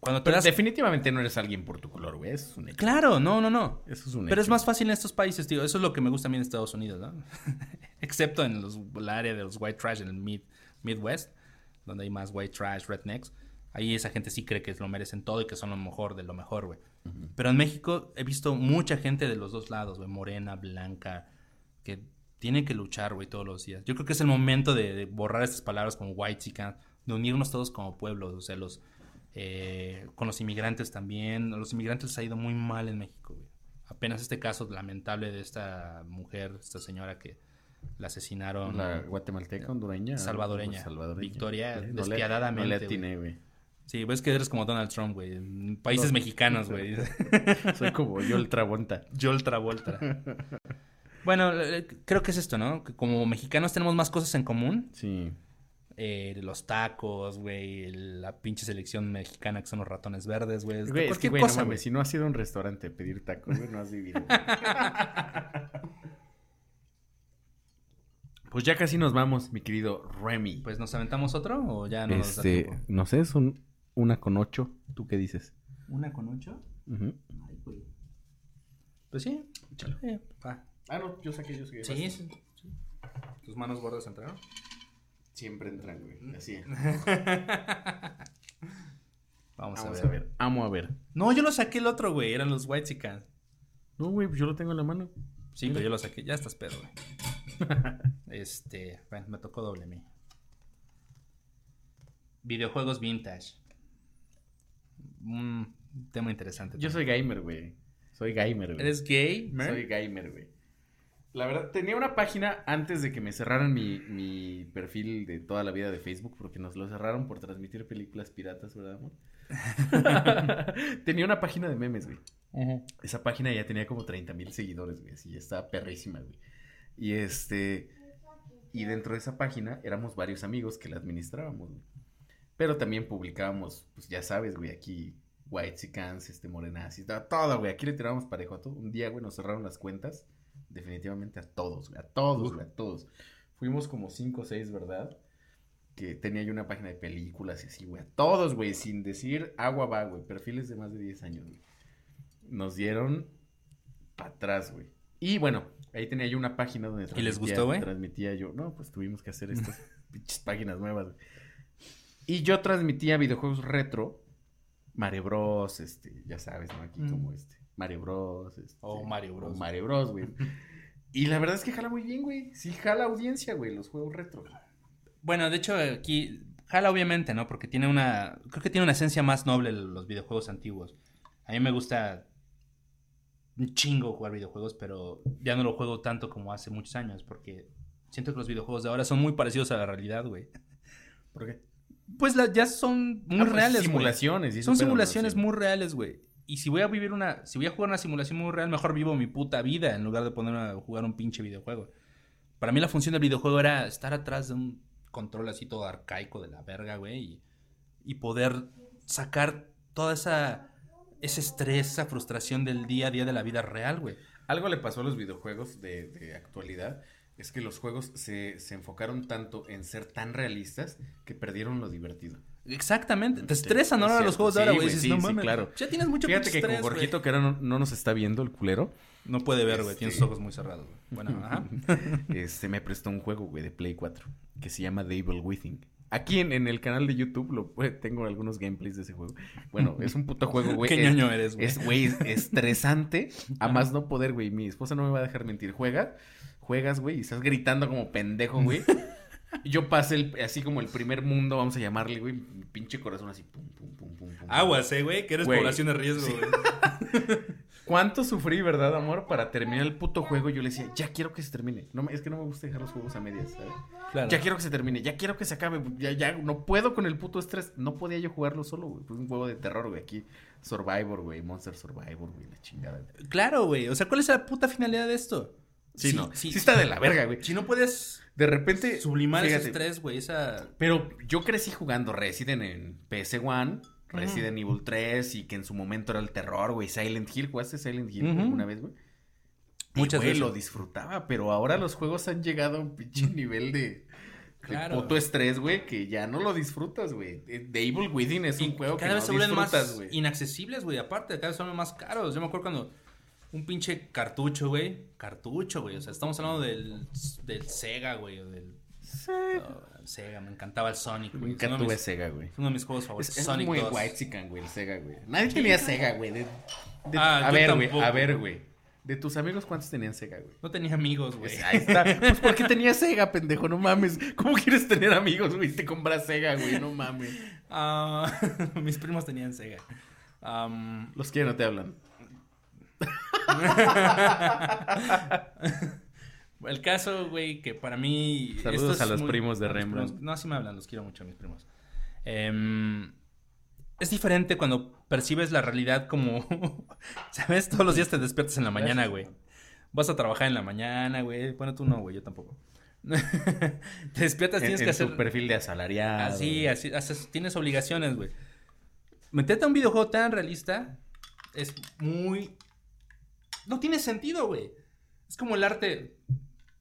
cuando te pero das... definitivamente no eres alguien por tu color, güey. Eso es un hecho. Claro, no, no, no. Eso es un Pero es más fácil en estos países, tío. Eso es lo que me gusta a mí en Estados Unidos, ¿no? Excepto en los, la área de los white trash, en el mid, Midwest, donde hay más white trash, rednecks. Ahí esa gente sí cree que lo merecen todo y que son lo mejor de lo mejor, güey. Pero en México he visto mucha gente de los dos lados, güey. Morena, blanca, que tiene que luchar, güey, todos los días. Yo creo que es el momento de, de borrar estas palabras como white chican, de unirnos todos como pueblos, o sea, los... eh, con los inmigrantes también. A los inmigrantes les ha ido muy mal en México, güey. Apenas este caso lamentable de esta mujer, esta señora que la asesinaron. La guatemalteca, hondureña. Salvadoreña. salvadoreña. Victoria, no le- despiadadamente, No le güey. atiné, güey. Sí, ves que eres como Donald Trump, güey. Países No. mexicanos, güey. Soy como yo el Travolta. Joel Travolta. bueno, eh, creo que es esto, ¿no? Que como mexicanos tenemos más cosas en común. Sí. Eh, los tacos, güey, la pinche selección mexicana que son los ratones verdes, güey. Güey, es que, güey, no mames, si no has ido a un restaurante a pedir tacos, güey, no has vivido. pues ya casi nos vamos, mi querido Remy. Pues nos aventamos otro o ya no nos da este, no sé, son una con ocho. ¿Tú qué dices? ¿Una con ocho? Ujú. Ay, güey. Pues sí, échalo. Eh. Ah, no, yo saqué, yo saqué. Sí, sí, sí. ¿Tus manos gordas entraron? Siempre entran, güey. Así. Vamos, Vamos a, ver. a ver. Amo a ver. No, yo lo saqué el otro, güey. Eran los White No, güey, pues yo lo tengo en la mano. Sí, pero yo lo saqué. Ya estás pedo, güey. este, bueno, me tocó doble a mí. Videojuegos vintage. Un tema interesante. Yo soy gamer, güey. Soy gamer, güey. ¿Eres gay? Soy gamer, güey. La verdad, tenía una página antes de que me cerraran mi, mi perfil de toda la vida de Facebook, porque nos lo cerraron por transmitir películas piratas, ¿verdad, amor? tenía una página de memes, güey. Esa página ya tenía como 30 mil seguidores, güey. Así ya estaba perrísima, güey. Y este. Y dentro de esa página éramos varios amigos que la administrábamos, güey. Pero también publicábamos, pues ya sabes, güey, aquí White Sicans, este Morenazzi, todo, güey. Aquí le tirábamos parejo a todo. Un día, güey, nos cerraron las cuentas. Definitivamente a todos, güey. A todos, güey, a todos. Fuimos como cinco o seis, ¿verdad? Que tenía yo una página de películas y así, güey. A todos, güey, sin decir agua va, güey. Perfiles de más de 10 años, güey. Nos dieron para atrás, güey. Y bueno, ahí tenía yo una página donde ¿Y les gustó, güey? Transmitía yo. No, pues tuvimos que hacer estas pinches páginas nuevas, güey. Y yo transmitía videojuegos retro. Mario Bros, este, ya sabes, ¿no? Aquí Mm. como este. Mario Bros. Este, O Mario Bros. o Mario Bros, güey. Y la verdad es que jala muy bien, güey. Sí, jala audiencia, güey, los juegos retro. Bueno, de hecho, aquí jala obviamente, ¿no? Porque tiene una. Creo que tiene una esencia más noble los videojuegos antiguos. A mí me gusta un chingo jugar videojuegos, pero ya no lo juego tanto como hace muchos años, porque siento que los videojuegos de ahora son muy parecidos a la realidad, güey. ¿Por qué? Pues la- ya son muy Ah, pues, reales, güey. Simulaciones. y Son simulaciones muy reales, güey. Y si voy a vivir una, si voy a jugar una simulación muy real, mejor vivo mi puta vida en lugar de ponerme a jugar un pinche videojuego. Para mí la función del videojuego era estar atrás de un control así todo arcaico de la verga, güey, y, poder sacar toda esa ese estrés, esa frustración del día a día de la vida real, güey. Algo le pasó a los videojuegos de, de actualidad. Es que los juegos se, se enfocaron tanto en ser tan realistas que perdieron lo divertido. Exactamente. Te Sí, estresan es ahora los juegos de ahora, güey. sí, no sí, mames, claro. Ya tienes mucho Fíjate que con. Jorgito, que ahora no, no nos está viendo el culero, No puede ver, güey. Tiene Este- sus ojos muy cerrados, güey. Bueno, ajá. este, me prestó un juego, güey, de Play 4, que se llama The Evil Within. Aquí en, en el canal de YouTube lo, pues, tengo algunos gameplays de ese juego. Bueno, es un puto juego, güey. Qué Es- ñoño eres, güey. Es, güey, es estresante a más no poder, güey. Mi esposa no me va a dejar mentir. Juega, juegas, güey, y estás gritando como pendejo, güey. Yo pasé el- así como el primer mundo, vamos a llamarle, güey. Mi pinche corazón así, pum, pum, pum, pum, pum. Aguas, eh, güey, que eres Güey. población de riesgo, güey. ¿Cuánto sufrí, verdad, amor? Para terminar el puto juego. Yo le decía, ya quiero que se termine. No, es que no me gusta dejar los juegos a medias, ¿sabes? Claro. Ya quiero que se termine, ya quiero que se acabe. Ya, ya, no puedo con el puto estrés. No podía yo jugarlo solo, güey. Fue un juego de terror, güey. Aquí, Survivor, güey. Monster Survivor, güey. La chingada. Claro, güey. O sea, ¿cuál es la puta finalidad de esto? Sí, no. Sí, está de la verga, güey. Si no puedes De repente. sublimar ese fíjate, estrés, güey, esa... Pero yo crecí jugando Resident en PS1, Resident Evil 3 y que en su momento era el terror, güey. Silent Hill, ¿jugaste Silent Hill alguna vez, güey? Muchas güey, veces. lo disfrutaba, pero ahora los juegos han llegado a un pinche nivel de, Claro. puto estrés, güey, que ya no lo disfrutas, güey. Eh, The Evil Within es un Y juego que cada no vez se vuelven más güey. inaccesibles, güey. Aparte, cada vez son más caros. Yo me acuerdo cuando un pinche cartucho, güey. Cartucho, güey. O sea, estamos hablando del, del Sega, güey. O del oh, Sega. Me encantaba el Sonic, güey. Tuve mis- Sega, güey. es uno de mis juegos favoritos. Es, es Sonic muy 2. white güey, el Sega, güey. Nadie tenía Sega, güey. de- de- Ah, a ver, güey, a ver, güey. De tus amigos, ¿cuántos tenían Sega, güey? No tenía amigos, güey. Pues ahí está. Pues ¿por qué tenías Sega, pendejo? No mames. ¿Cómo quieres tener amigos, güey? Te compras Sega, güey. No mames. Ah, mis primos tenían Sega. Am, Los que ya no te hablan. el caso, güey, que para mí. Saludos esto a los primos de Rembrandt. primos- No, sí me hablan, los quiero mucho a mis primos. Em, es diferente cuando percibes la realidad como. ¿Sabes? Todos los días te despiertas en la mañana, güey. Vas a trabajar en la mañana, güey. Bueno, tú no, güey, yo tampoco. te despiertas, En, tienes en que tu hacer. perfil de asalariado. Así, así, haces- tienes obligaciones, güey. Meterte a un videojuego tan realista es muy... No tiene sentido, güey. Es como el arte...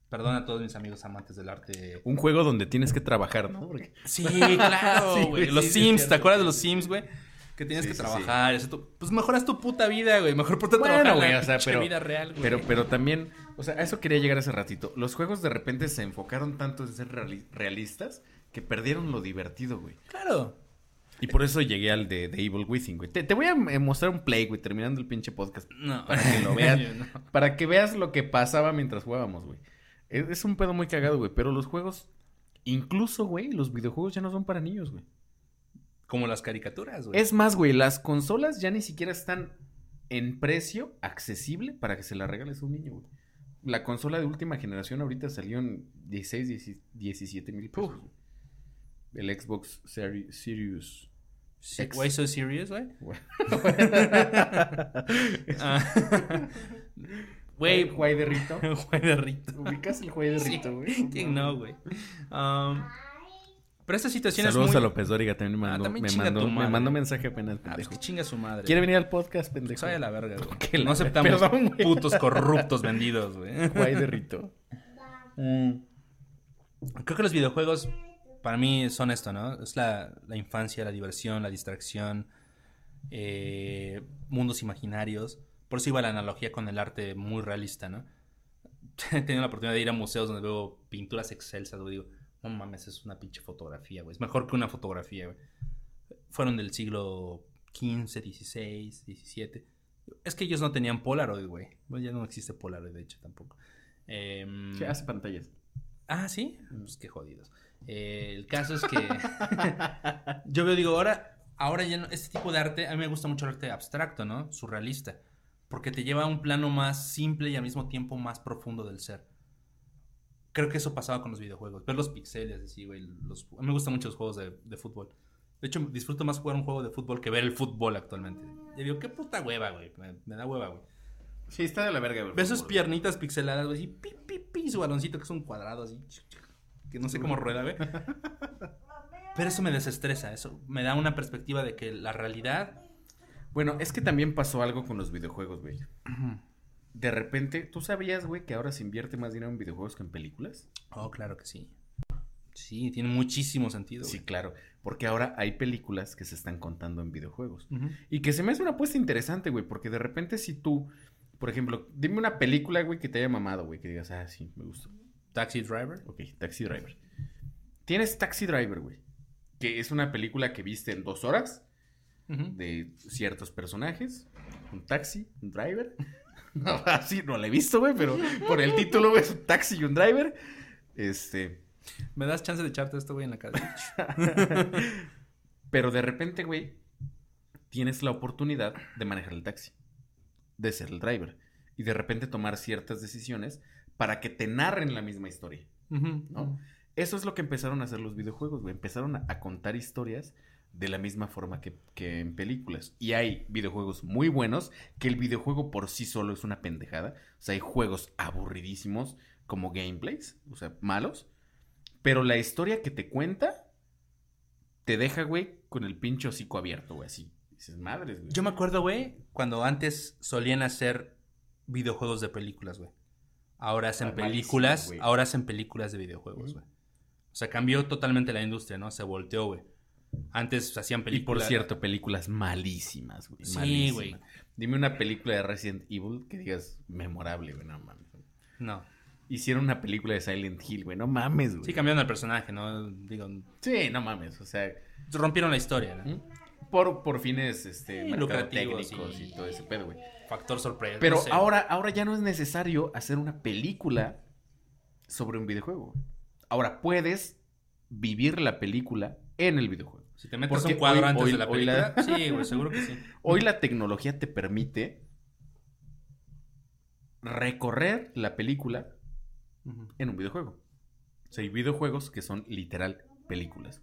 Perdón a todos mis amigos amantes del arte. Un juego donde tienes que trabajar, ¿no? Porque- Sí, claro, Sí, güey. Los sí, sí, Sims, ¿te acuerdas de los Sims, güey? Que tienes Sí, que sí, trabajar. y hacer tu- Pues mejoras tu puta vida, güey. Mejor ponte a Bueno, trabajar güey, o sea, pero- vida real, güey. Pero, pero también, o sea, a eso quería llegar hace ratito. Los juegos de repente se enfocaron tanto en ser reali- realistas que perdieron lo divertido, güey. Claro. Y por eso llegué al de, de Evil Within, güey. Te, te voy a eh, mostrar un play, güey, terminando el pinche podcast. No. Para que lo veas. No. Para que veas lo que pasaba mientras jugábamos, güey. Es, es un pedo muy cagado, güey. Pero los juegos, incluso, güey, los videojuegos ya no son para niños, güey. Como las caricaturas, güey. Es más, güey, las consolas ya ni siquiera están en precio accesible para que se la regales a un niño, güey. La consola de última generación ahorita salió en 16, 10 17 mil pesos. El Xbox Seri- Ex. Why so serious, güey? Güey. Ah. Güey, Güey de Rito. güey de Rito. ¿Ubicas el güey de. Rito, güey? ¿Quién no, güey? Um, pero esta situación Saludos es muy... a López Dóriga, también me Ah, mandó, también me, chinga mandó, tu me mandó mensaje apenas, Ah, pues pendejo. que chinga su madre. ¿Quiere venir al podcast, pendejo? Soy a la verga, güey. No aceptamos. Perdón, güey. putos corruptos vendidos, güey. Güey de Rito. Mm. Creo que los videojuegos para mí son esto, ¿no? Es la, la infancia, la diversión, la distracción, eh, mundos imaginarios. Por eso iba la analogía con el arte muy realista, ¿no? He tenido la oportunidad de ir a museos donde veo pinturas excelsas, güey. Digo, no mames, es una pinche fotografía, güey. Es mejor que una fotografía, güey. Fueron del siglo XV, XVI, XVII. Es que ellos no tenían Polaroid, güey. Bueno, ya no existe Polaroid, de hecho, tampoco. Em, ¿Qué hace pantallas? Ah, sí, pues qué jodidos. Eh, el caso es que yo veo, digo, ahora, ahora ya no, este tipo de arte, a mí me gusta mucho el arte abstracto, ¿no? Surrealista. Porque te lleva a un plano más simple y al mismo tiempo más profundo del ser. Creo que eso pasaba con los videojuegos. Ver los pixeles, así, güey. Los, a mí me gustan mucho los juegos de, de fútbol. De hecho, disfruto más jugar un juego de fútbol que ver el fútbol actualmente. Y digo, qué puta hueva, güey. Me, me da hueva, güey. Sí, está de la verga, güey. Ves sus piernitas pixeladas, güey, así, pi, pi, pi, su baloncito que es un cuadrado así, que no sé cómo rueda, güey. Pero eso me desestresa, eso me da una perspectiva de que la realidad... Bueno, es que también pasó algo con los videojuegos, güey. De repente, ¿tú sabías, güey, que ahora se invierte más dinero en videojuegos que en películas? Oh, claro que sí. Sí, tiene muchísimo sentido. Sí, güey. claro. Porque ahora hay películas que se están contando en videojuegos. Y que se me hace una apuesta interesante, güey. Porque de repente si tú, por ejemplo, dime una película, güey, que te haya mamado, güey. Que digas, ah, sí, me gustó. Taxi Driver. Ok, Taxi Driver. Tienes Taxi Driver, güey. Que es una película que viste en dos horas de ciertos personajes. Un taxi, un driver. No, así no la he visto, güey, pero por el título, güey, es un taxi y un driver. Este. ¿Me das chance de echarte esto, güey, en la cara? Pero de repente, güey, tienes la oportunidad de manejar el taxi, de ser el driver, y de repente tomar ciertas decisiones para que te narren la misma historia. ¿No? Eso es lo que empezaron a hacer los videojuegos, güey. Empezaron a, a contar historias de la misma forma que, que en películas. Y hay videojuegos muy buenos, que el videojuego por sí solo es una pendejada. O sea, hay juegos aburridísimos como gameplays, o sea, malos. Pero la historia que te cuenta te deja, güey, con el pinche hocico abierto, güey, así. Dices, madres, güey. Yo me acuerdo, güey, cuando antes solían hacer videojuegos de películas, güey. Ahora hacen malísimo, películas, ahora hacen películas de videojuegos, güey. O sea, cambió totalmente la industria, ¿no? Se volteó, güey. Antes hacían Y por películas. cierto, películas malísimas, güey. Sí, güey. Dime una película de Resident Evil que digas memorable, güey, no mames. No. Hicieron una película de Silent Hill, güey. No mames, güey. Sí, cambiaron el personaje, ¿no? Digo, Sí, no mames. O sea, rompieron la historia, ¿no? ¿Mm? Por, por fines este, Sí, lucrativos y... y- todo ese pedo, güey. Factor sorpresa. Pero no sé. ahora, ahora ya no es necesario hacer una película sobre un videojuego. Ahora puedes vivir la película en el videojuego. Si te metes porque un cuadro hoy- antes hoy- de la película. Sí, güey, seguro que sí. Hoy la tecnología te permite recorrer la película en un videojuego. O sea, hay videojuegos que son literal películas.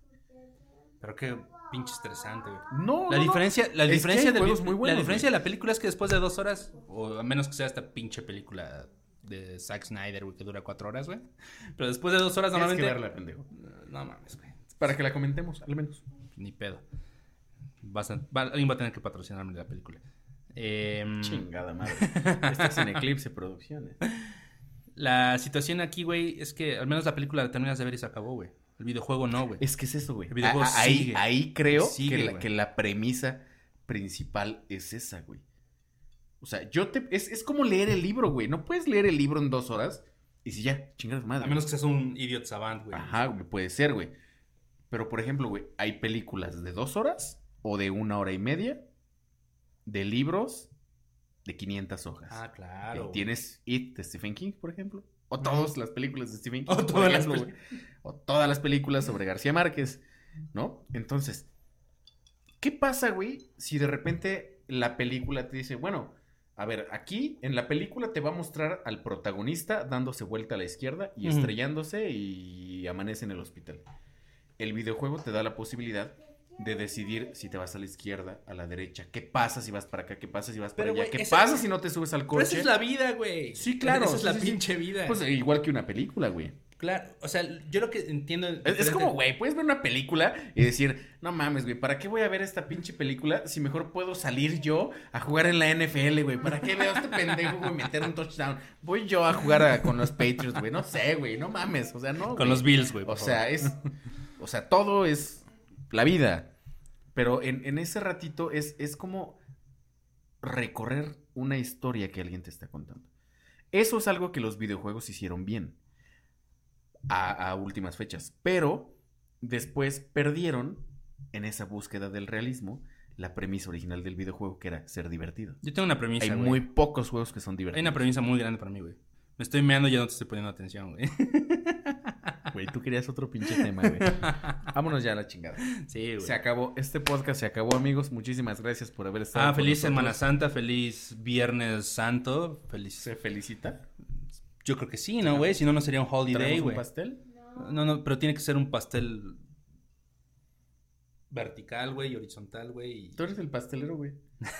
Pero qué pinche estresante, güey. No, La no, no. diferencia, la diferencia, de, buenos, la diferencia güey. de la película es que después de dos horas, o a menos que sea esta pinche película de Zack Snyder, güey, que dura cuatro horas, güey. Pero después de dos horas Tienes normalmente... que verla, pendejo. No mames, güey. Para que la comentemos, al menos. Ni pedo. Vas a- va- alguien va a tener que patrocinarme la película. Em, Chingada madre. Estás en Eclipse Producciones. la situación aquí, güey, es que al menos la película la terminas de ver y se acabó, güey. El videojuego no, güey. Es que es eso, güey. El videojuego A- a- ahí, sigue. ahí creo Sigue, que, la, que la premisa principal es esa, güey. O sea, yo te. Es, es como leer el libro, güey. No puedes leer el libro en dos horas y si ya, chingadas madre. A menos que seas un idiot savant, güey. Ajá, güey, puede ser, güey. Pero, por ejemplo, güey, hay películas de dos horas o de una hora y media de libros de 500 hojas. Ah, Eh, claro. güey. Tienes It de Stephen King, por ejemplo. O todas las películas de Stephen King. O todas las ejemplo, güey. O todas las películas sobre García Márquez, ¿no? Entonces, ¿qué pasa, güey, si de repente la película te dice, bueno, a ver, aquí en la película te va a mostrar al protagonista dándose vuelta a la izquierda y estrellándose y amanece en el hospital. El videojuego te da la posibilidad de decidir si te vas a la izquierda, a la derecha. ¿Qué pasa si vas para acá? ¿Qué pasa si vas para Pero, allá? ¿Qué pasa si no te subes al Pero coche? esa es la vida, güey. Sí, claro, Esa es sí, la sí, sí. pinche vida. Pues igual que una película, güey. Claro, o sea, yo lo que entiendo... Es, como, güey, puedes ver una película y decir, no mames, güey, ¿para qué voy a ver esta pinche película si mejor puedo salir yo a jugar en la NFL, güey? ¿Para qué veo a este pendejo, güey, meter un touchdown? Voy yo a jugar a- con los Patriots, güey, no sé, güey, no mames, o sea, no. Con los Bills, güey. O sea, favor. es, o sea, todo es la vida. Pero en, en ese ratito es, es como recorrer una historia que alguien te está contando. Eso es algo que los videojuegos hicieron bien a, a últimas fechas. Pero después perdieron en esa búsqueda del realismo la premisa original del videojuego que era ser divertido. Yo tengo una premisa, Hay güey. muy pocos juegos que son Hay divertidos. una premisa muy grande para mí, güey. Me estoy meando y ya no te estoy poniendo atención, güey. Güey, tú querías otro pinche tema, güey. Vámonos ya a la chingada. Sí, güey. Se acabó. Este podcast se acabó, amigos. Muchísimas gracias por haber estado. Ah, feliz. Semana Santa, feliz Viernes Santo, feliz... ¿Se felicita? Yo creo que sí, ¿no, güey? Si no, no sería un holiday, ¿Traemos un güey. pastel? No. No, no, pero tiene que ser un pastel vertical, güey, y horizontal, güey. y- Tú eres el pastelero, güey.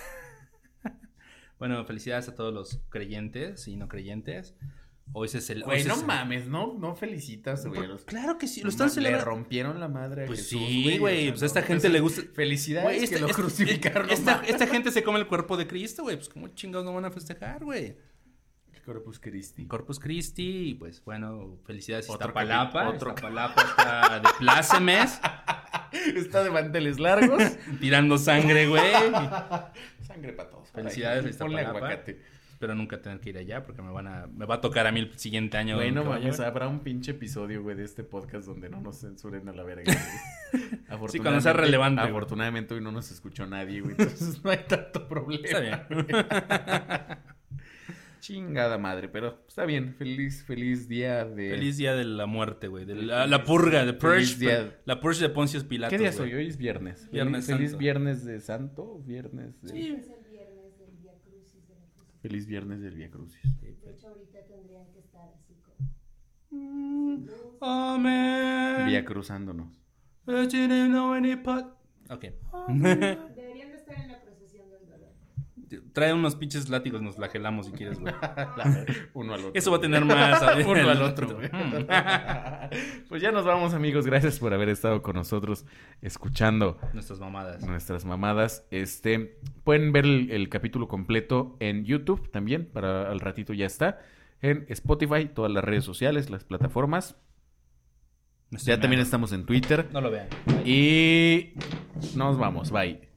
Bueno, felicidades a todos los creyentes y no creyentes. Hoy se celebra. Güey, no mames, no, no felicitas, güey. Los- Claro que sí, lo están mames, Le celebrando. rompieron la madre a Pues Jesús, sí, güey, pues a esta no, gente le gusta- Felicidades Güey, que esta, lo crucificaron. esta- esta gente se come el cuerpo de Cristo, güey. Pues, ¿cómo chingados no van a festejar, güey? Corpus Christi. Corpus Christi, y pues bueno, felicidades a Otro Iztapalapa. capi- otro- Iztapalapa está de plácemes, Está de manteles largos. tirando sangre, güey. Sangre para todos. Felicidades, Ponle Iztapalapa. aguacate. Espero nunca tener que ir allá porque me van a, me va a tocar a mí el siguiente año. Güey, no que mames, habrá un pinche episodio, güey, de este podcast donde no nos censuren a la verga, güey. Sí, cuando sea relevante. Afortunadamente hoy no nos escuchó nadie, güey, entonces no hay tanto problema. Está bien. Chingada madre, pero está bien. Feliz, feliz día de... Feliz día de la muerte, güey. De la, la purga, de Purge. día. La Purge de Poncios Pilatos. ¿Qué día güey. soy? Hoy es viernes. Viernes feliz, feliz viernes de Santo, viernes de... Sí. Es el viernes del Via Crucis de la Crucifixión. Feliz viernes del Via Crucis. De hecho, ahorita tendrían que estar así como. Amén. Via cruzándonos. Ok. Deberían de estar en la. Trae unos pinches látigos, nos flagelamos si quieres, güey. Uno al otro. Eso va a tener más. ¿sabes? Uno al otro. Mm. pues ya nos vamos, amigos. Gracias por haber estado con nosotros escuchando Nuestras mamadas. nuestras mamadas. Este, pueden ver el, el capítulo completo en YouTube también, para al ratito ya está. En Spotify, todas las redes sociales, las plataformas. Ya también estamos en Twitter. No lo vean. Y nos vamos, bye.